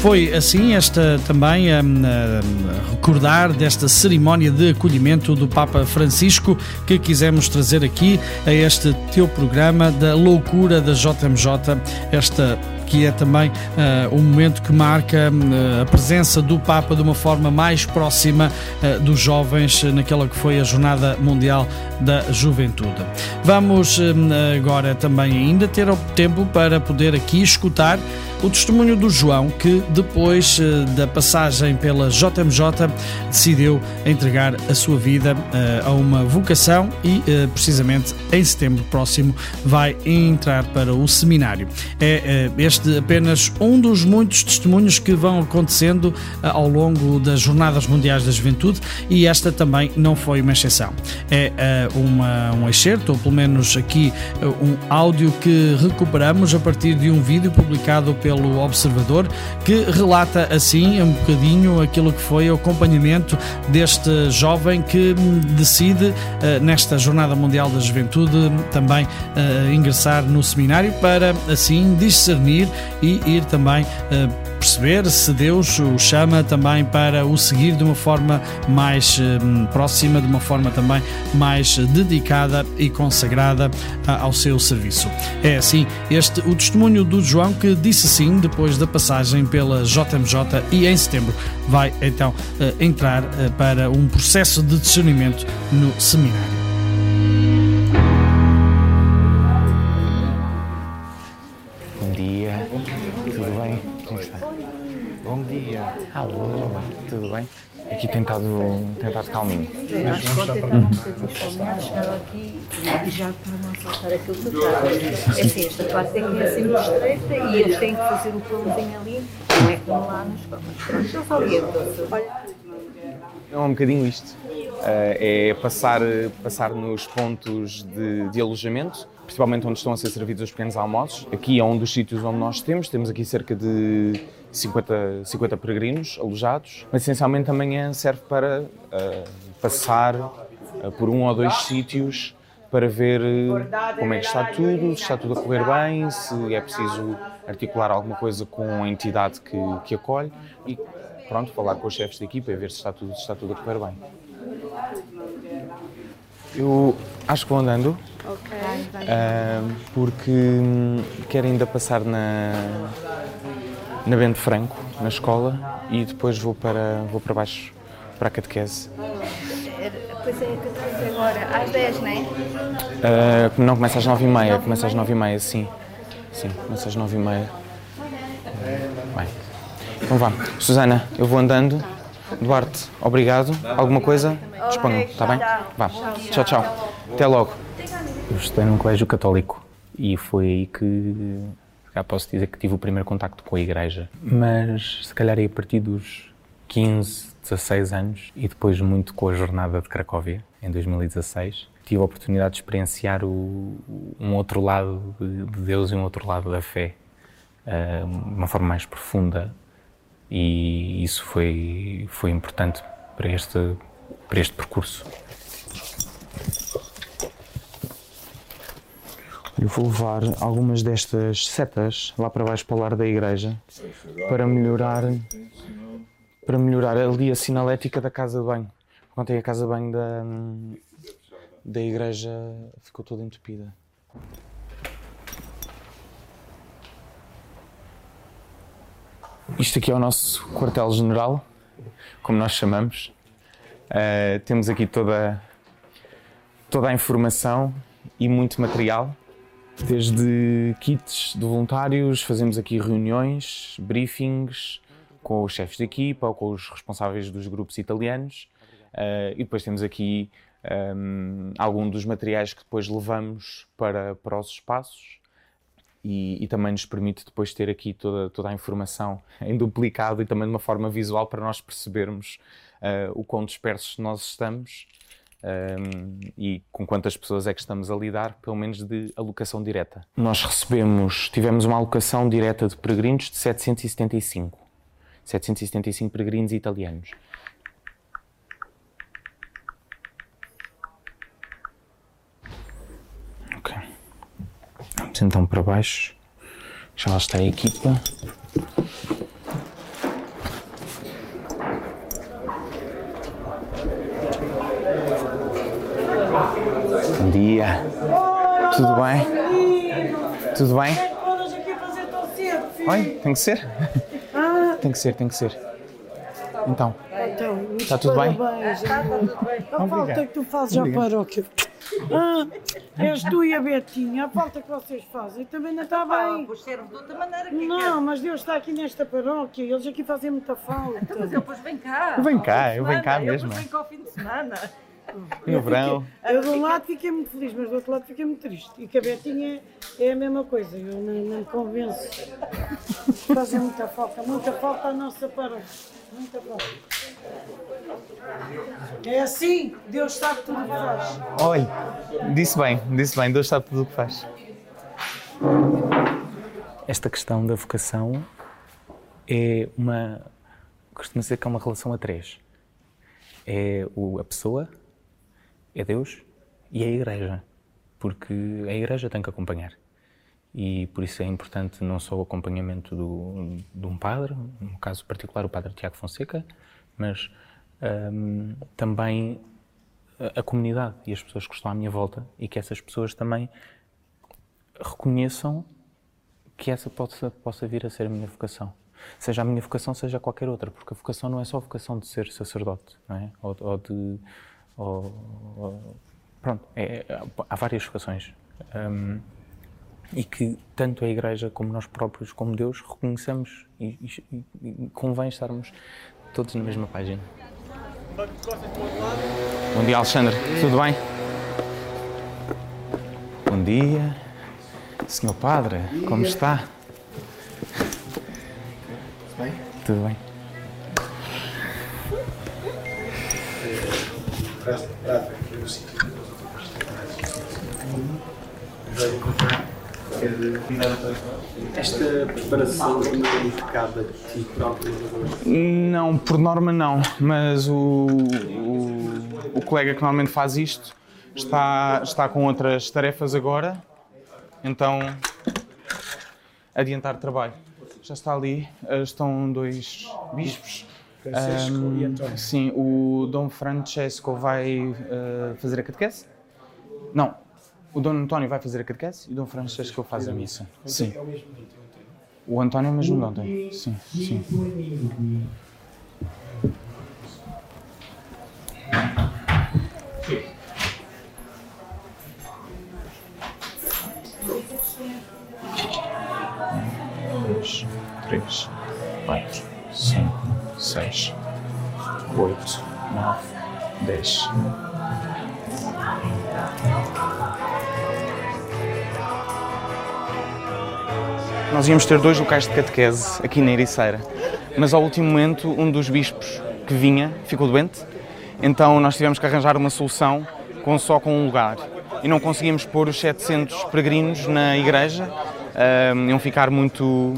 Foi assim esta também a, a recordar desta cerimónia de acolhimento do Papa Francisco que quisemos trazer aqui a este teu programa da loucura da JMJ, esta que é também uh, um momento que marca uh, a presença do Papa de uma forma mais próxima uh, dos jovens naquela que foi a Jornada Mundial da Juventude. Vamos agora também ainda ter o tempo para poder aqui escutar o testemunho do João, que depois da passagem pela JMJ decidiu entregar a sua vida a uma vocação e precisamente em setembro próximo vai entrar para o seminário. É este apenas um dos muitos testemunhos que vão acontecendo eh, ao longo das Jornadas Mundiais da Juventude e esta também não foi uma exceção. É uh, uma, um excerto, ou pelo menos aqui uh, um áudio que recuperamos a partir de um vídeo publicado pelo Observador que relata assim um bocadinho aquilo que foi o acompanhamento deste jovem que decide uh, nesta Jornada Mundial da Juventude também ingressar no seminário para assim discernir e ir também uh, perceber se Deus o chama também para o seguir de uma forma mais uh, próxima, de uma forma também mais dedicada e consagrada ao seu serviço. É assim este o testemunho do João que disse sim depois da passagem pela JMJ e em setembro vai então entrar para um processo de discernimento no seminário. Aqui tentado, tentado calminho. Nós contamos chegaram aqui e já estavam a soltar aquilo que está. É assim, esta classe é que é assim muito estreita e eles têm que fazer o pãozinho ali, não é como lá nas escola. Eles orientam-se. É um bocadinho isto. Eh, é passar, passar nos pontos de, de alojamento, principalmente onde estão a ser servidos os pequenos almoços. Aqui é um dos sítios onde nós temos, temos aqui cerca de 50, 50 peregrinos alojados, mas essencialmente amanhã serve para uh, passar uh, por um ou dois sítios para ver uh, como é que está tudo, se está tudo a correr bem, se é preciso articular alguma coisa com a entidade que, que acolhe e pronto, falar com os chefes de equipa e ver se está tudo, se está tudo a correr bem. Eu acho que vou andando. Uh, porque hum, quero ainda passar na, na Bento Franco, na escola, e depois vou para, vou para baixo, para a catequese. Pois é, catequese agora, às 10, não é? Uh, não, começa às 9h30, começa às 9h30, sim. Sim, começa às 9h30. Bem, então vá. Susana, eu vou andando. Duarte, obrigado. Alguma coisa? Disponham, está bem? Vá. Tchau, tchau. Até logo. Eu estudei num colégio católico e foi aí que posso dizer que tive o primeiro contacto com a igreja. Mas se calhar aí a partir dos 15, 16 anos e depois muito com a jornada de Cracóvia, em 2016, tive a oportunidade de experienciar o, um outro lado de Deus e um outro lado da fé, uh, uma forma mais profunda. E isso foi, foi importante para este, para este percurso. Eu vou levar algumas destas setas lá para baixo para o lar da igreja para melhorar para melhorar ali a sinalética da casa de banho. Ontem a casa de banho da, da igreja ficou toda entupida. Isto aqui é o nosso quartel-general, como nós chamamos. Uh, temos aqui toda, toda a informação e muito material. Desde kits de voluntários, fazemos aqui reuniões, briefings com os chefes de equipa ou com os responsáveis dos grupos italianos. Uh, e depois temos aqui um, algum dos materiais que depois levamos para, para os espaços. E, e, também nos permite depois ter aqui toda, toda a informação em duplicado e também de uma forma visual para nós percebermos uh, o quão dispersos nós estamos um, e com quantas pessoas é que estamos a lidar, pelo menos de alocação direta. Nós recebemos, tivemos uma alocação direta de peregrinos de 775. 775 peregrinos italianos. Ok. Vamos então para baixo. Já lá está a equipa. Bom dia. Tudo bem? Tudo bem? Oi, tem que ser? Tem que ser, tem que ser. Então, Então, Está tudo bem? parabéns, amor. A falta que tu fazes à Obrigado. paróquia. Ah, és tu e a Betinha, a falta que vocês fazem também não está bem. Pois serve de outra maneira. que Não, mas Deus está aqui nesta paróquia, eles aqui fazem muita falta. Mas eu depois vem cá. Vem cá, eu venho cá mesmo. Eu venho cá ao fim de semana. No verão. Eu de um lado fiquei muito feliz, mas do outro lado fiquei muito triste. E que a Betinha é a mesma coisa, eu não, não me convenço. Fazem muita falta, muita falta à nossa paróquia. Muita falta. É assim, Deus sabe tudo o que faz. Olha, disse bem, disse bem, Deus sabe tudo o que faz. Esta questão da vocação é uma. costuma dizer que é uma relação a três. É o, a pessoa, é Deus e é a Igreja. Porque a Igreja tem que acompanhar. E por isso é importante não só o acompanhamento do, de um padre, no caso particular o padre Tiago Fonseca, mas hum, também a, a comunidade e as pessoas que estão à minha volta e que essas pessoas também reconheçam que essa possa, possa vir a ser a minha vocação. Seja a minha vocação, seja qualquer outra, porque a vocação não é só a vocação de ser sacerdote, não é? Ou, ou de. Ou- ou- pronto, é- há várias vocações. Hum, e que tanto a Igreja como nós próprios, como Deus, reconheçamos e, e- e convém estarmos todos na mesma página. Bom dia, Alexandre. Tudo bem? Bom dia. Senhor Padre, como está? Bem? Tudo bem. Esta preparação foi modificada de ti por alguma razão? Não, por norma não, mas o, o, o colega que normalmente faz isto está, está com outras tarefas agora, então adiantar trabalho. Já está ali, eh, estão dois bispos. Ahm, e António. Sim, o Dom Francesco vai eh, fazer a catequese? Não, o Dom António vai fazer a catequese e o Dom Francesco faz a missa. Sim. É o mesmo. O António é o mesmo de ontem. Sim, sim. dois, três, quatro, seis, oito, nove, dez. Nós íamos ter dois locais de catequese aqui na Ericeira, mas ao último momento um dos bispos que vinha ficou doente, então nós tivemos que arranjar uma solução com só com um lugar e não conseguimos pôr os 700 peregrinos na igreja, ah, iam ficar muito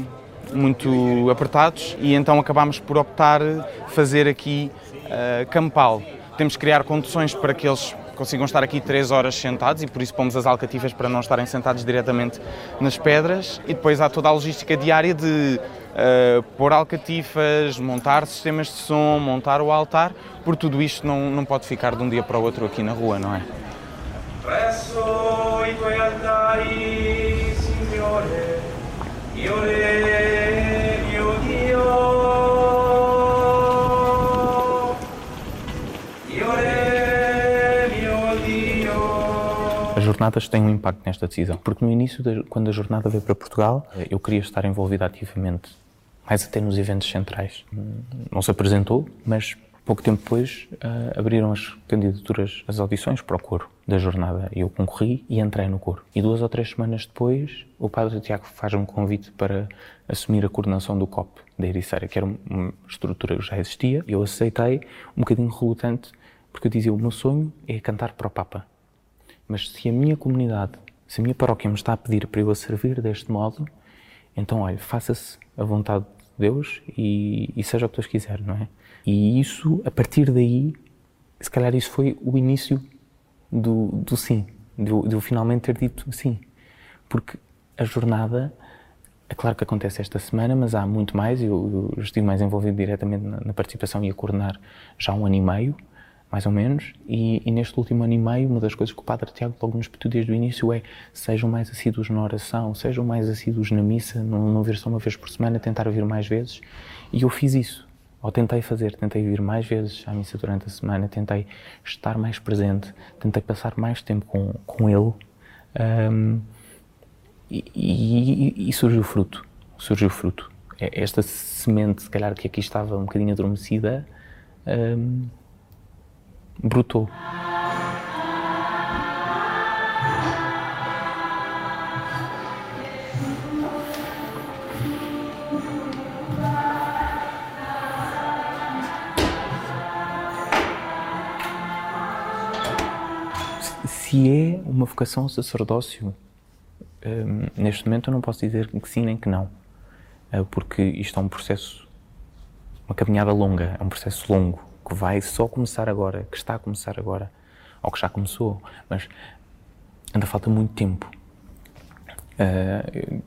muito apertados e então acabámos por optar fazer aqui ah, campal. Temos que criar condições para que eles consigam estar aqui três horas sentados e por isso pomos as alcatifas para não estarem sentados diretamente nas pedras e depois há toda a logística diária de ah, pôr alcatifas, montar sistemas de som, montar o altar, por tudo isto não, não pode ficar de um dia para o outro aqui na rua, não é? Jornadas têm um impacto nesta decisão, porque no início, da- quando a jornada veio para Portugal, eu queria estar envolvido ativamente, mais até nos eventos centrais. Não se apresentou, mas pouco tempo depois ah, abriram as candidaturas, as audições para o coro da jornada. Eu concorri e entrei no coro. E duas ou três semanas depois, o padre Tiago faz um convite para assumir a coordenação do COP da Ericeira, que era uma estrutura que já existia. Eu aceitei, um bocadinho relutante, porque eu dizia, o meu sonho é cantar para o Papa. Mas se a minha comunidade, se a minha paróquia me está a pedir para eu a servir deste modo, então, olha, faça-se a vontade de Deus e, e seja o que Deus quiser, não é? E isso, a partir daí, se calhar isso foi o início do, do sim, de eu, de eu finalmente ter dito sim. Porque a jornada, é claro que acontece esta semana, mas há muito mais. Eu, eu estive mais envolvido diretamente na, na participação e a coordenar já há um ano e meio. Mais ou menos, e, e, neste último ano e meio, uma das coisas que o Padre Tiago logo nos pediu desde o início é sejam mais assíduos na oração, sejam mais assíduos na missa, não, não vir só uma vez por semana, tentar vir mais vezes. E eu fiz isso, ou tentei fazer, tentei vir mais vezes à missa durante a semana, tentei estar mais presente, tentei passar mais tempo com, com ele. Um, e, e, e surgiu fruto, surgiu fruto. É, esta semente, se calhar, que aqui estava um bocadinho adormecida, um, brotou. Se é uma vocação ao sacerdócio, um, neste momento eu não posso dizer que sim nem que não, uh, porque isto é um processo, uma caminhada longa, é um processo longo que vai só começar agora, que está a começar agora, ou que já começou, mas ainda falta muito tempo. Uh,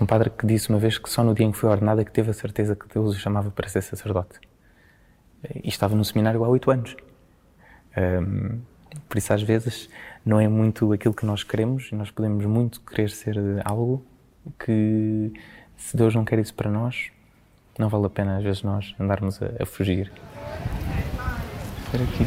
um padre que disse uma vez que só no dia em que foi ordenado é que teve a certeza que Deus o chamava para ser sacerdote. E estava no seminário há oito anos. Um, por isso, às vezes, não é muito aquilo que nós queremos, nós podemos muito querer ser algo que, se Deus não quer isso para nós, não vale a pena, às vezes, nós andarmos a, a fugir. Espera aqui.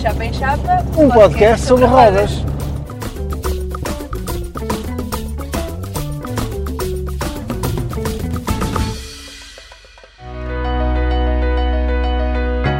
Chapa em Chapa, um podcast sobre rodas.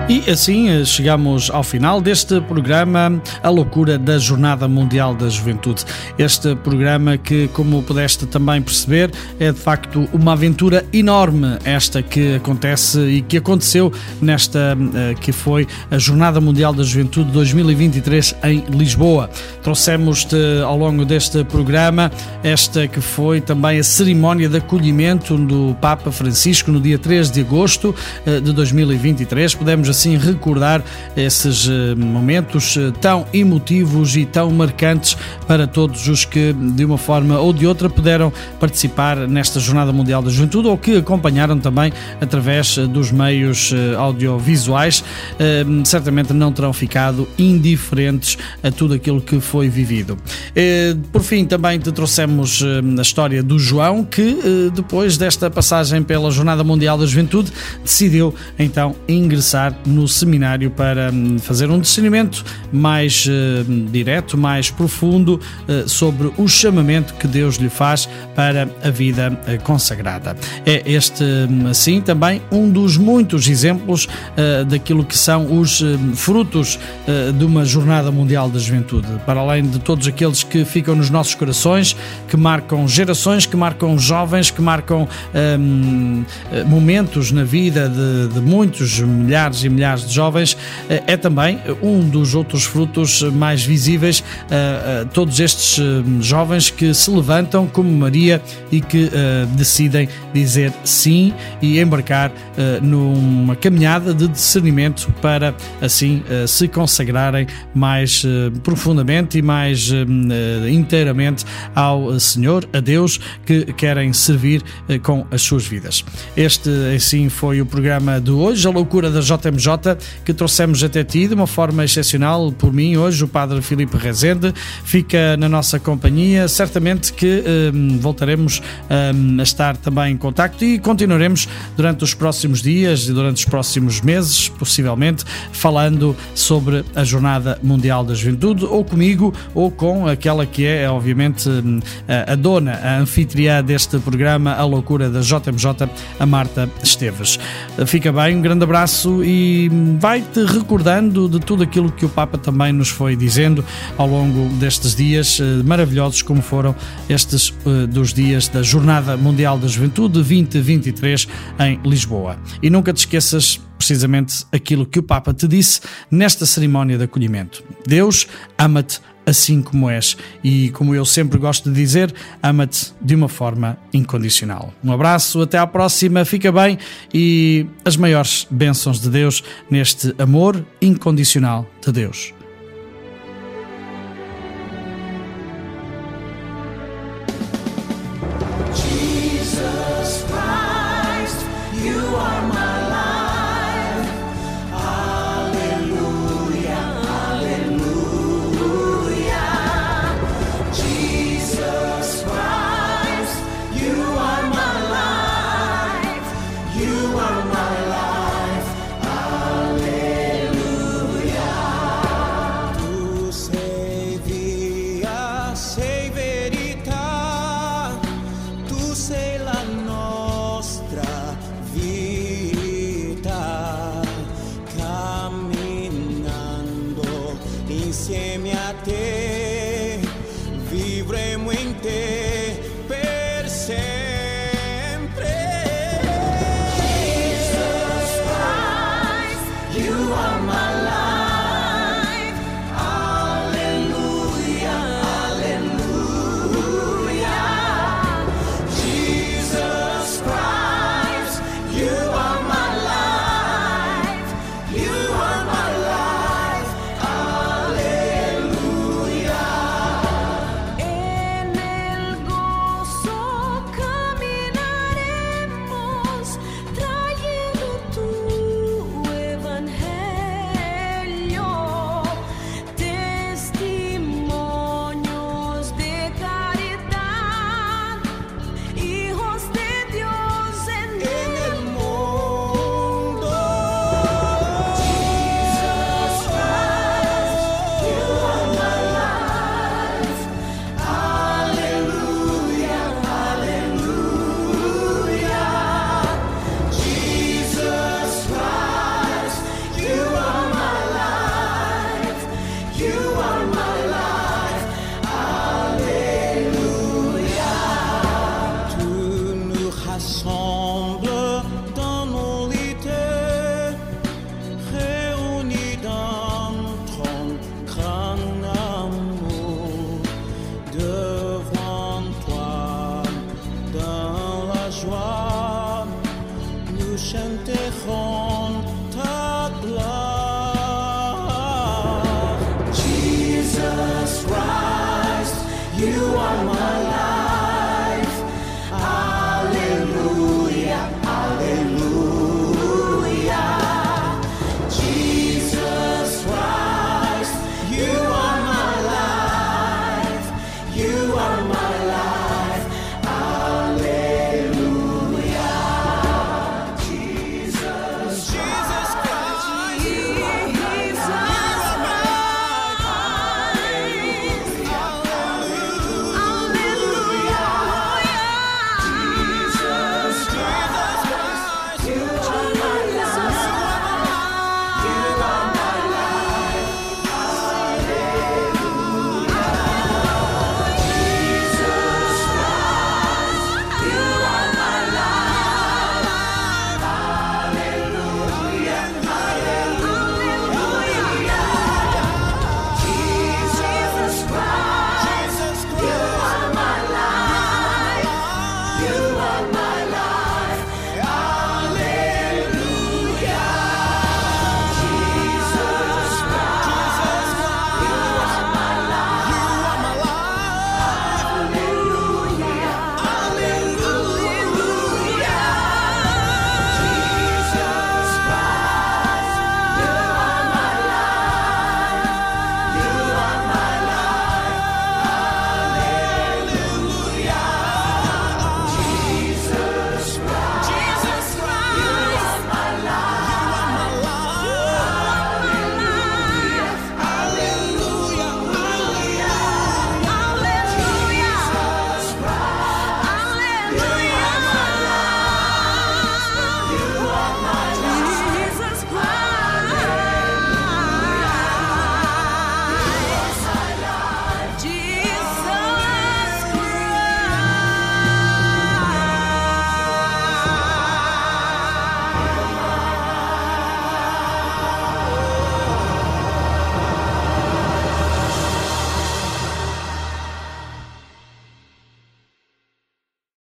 E assim eh, chegamos ao final deste programa A Loucura da Jornada Mundial da Juventude. Este programa que, como pudeste também perceber, é de facto uma aventura enorme esta que acontece e que aconteceu nesta eh, que foi a Jornada Mundial da Juventude 2023 em Lisboa. Trouxemos-te ao longo deste programa esta que foi também a cerimónia de acolhimento do Papa Francisco no dia 3 de agosto eh, de 2023. Podemos assim recordar esses eh, momentos eh, tão emotivos e tão marcantes para todos os que, de uma forma ou de outra, puderam participar nesta Jornada Mundial da Juventude ou que acompanharam também através eh, dos meios audiovisuais. Certamente não terão ficado indiferentes a tudo aquilo que foi vivido. Por fim, também te trouxemos a história do João, que depois desta passagem pela Jornada Mundial da Juventude decidiu então ingressar no seminário para hum, fazer um discernimento mais uh, direto, mais profundo uh, sobre o chamamento que Deus lhe faz para a vida uh, consagrada. É este, assim, também um dos muitos exemplos daquilo que são os frutos de uma Jornada Mundial da Juventude. Para além de todos aqueles que ficam nos nossos corações, que marcam gerações, que marcam jovens, que marcam momentos na vida de, de muitos milhares e milhares de jovens, eh, é também um dos outros frutos mais visíveis a todos estes eh, jovens que se levantam como Maria e que eh, decidem dizer sim e embarcar numa caminhada de discernimento para assim se consagrarem mais profundamente e mais inteiramente ao Senhor, a Deus, que querem servir com as suas vidas. Este, assim, foi o programa de hoje, a loucura da JMJ que trouxemos até ti de uma forma excepcional por mim hoje, o Padre Filipe Rezende, fica na nossa companhia. Certamente que um, voltaremos um, a estar também em contacto e continuaremos durante os próximos dias e durante os próximos meses, possivelmente, falando sobre a Jornada Mundial da Juventude, ou comigo, ou com aquela que é, obviamente, hum, a dona, a anfitriã deste programa, A Loucura da JMJ, a Marta Esteves. Fica bem, um grande abraço e vai-te recordando de tudo aquilo que o Papa também nos foi dizendo ao longo destes dias eh, maravilhosos, como foram estes eh, dos dias da Jornada Mundial da Juventude 2023 em Lisboa. E nunca te esqueças precisamente aquilo que o Papa te disse nesta cerimónia de acolhimento. Deus ama-te assim como és. E como eu sempre gosto de dizer, ama-te de uma forma incondicional. Um abraço, até à próxima, fica bem e as maiores bênçãos de Deus neste amor incondicional de Deus.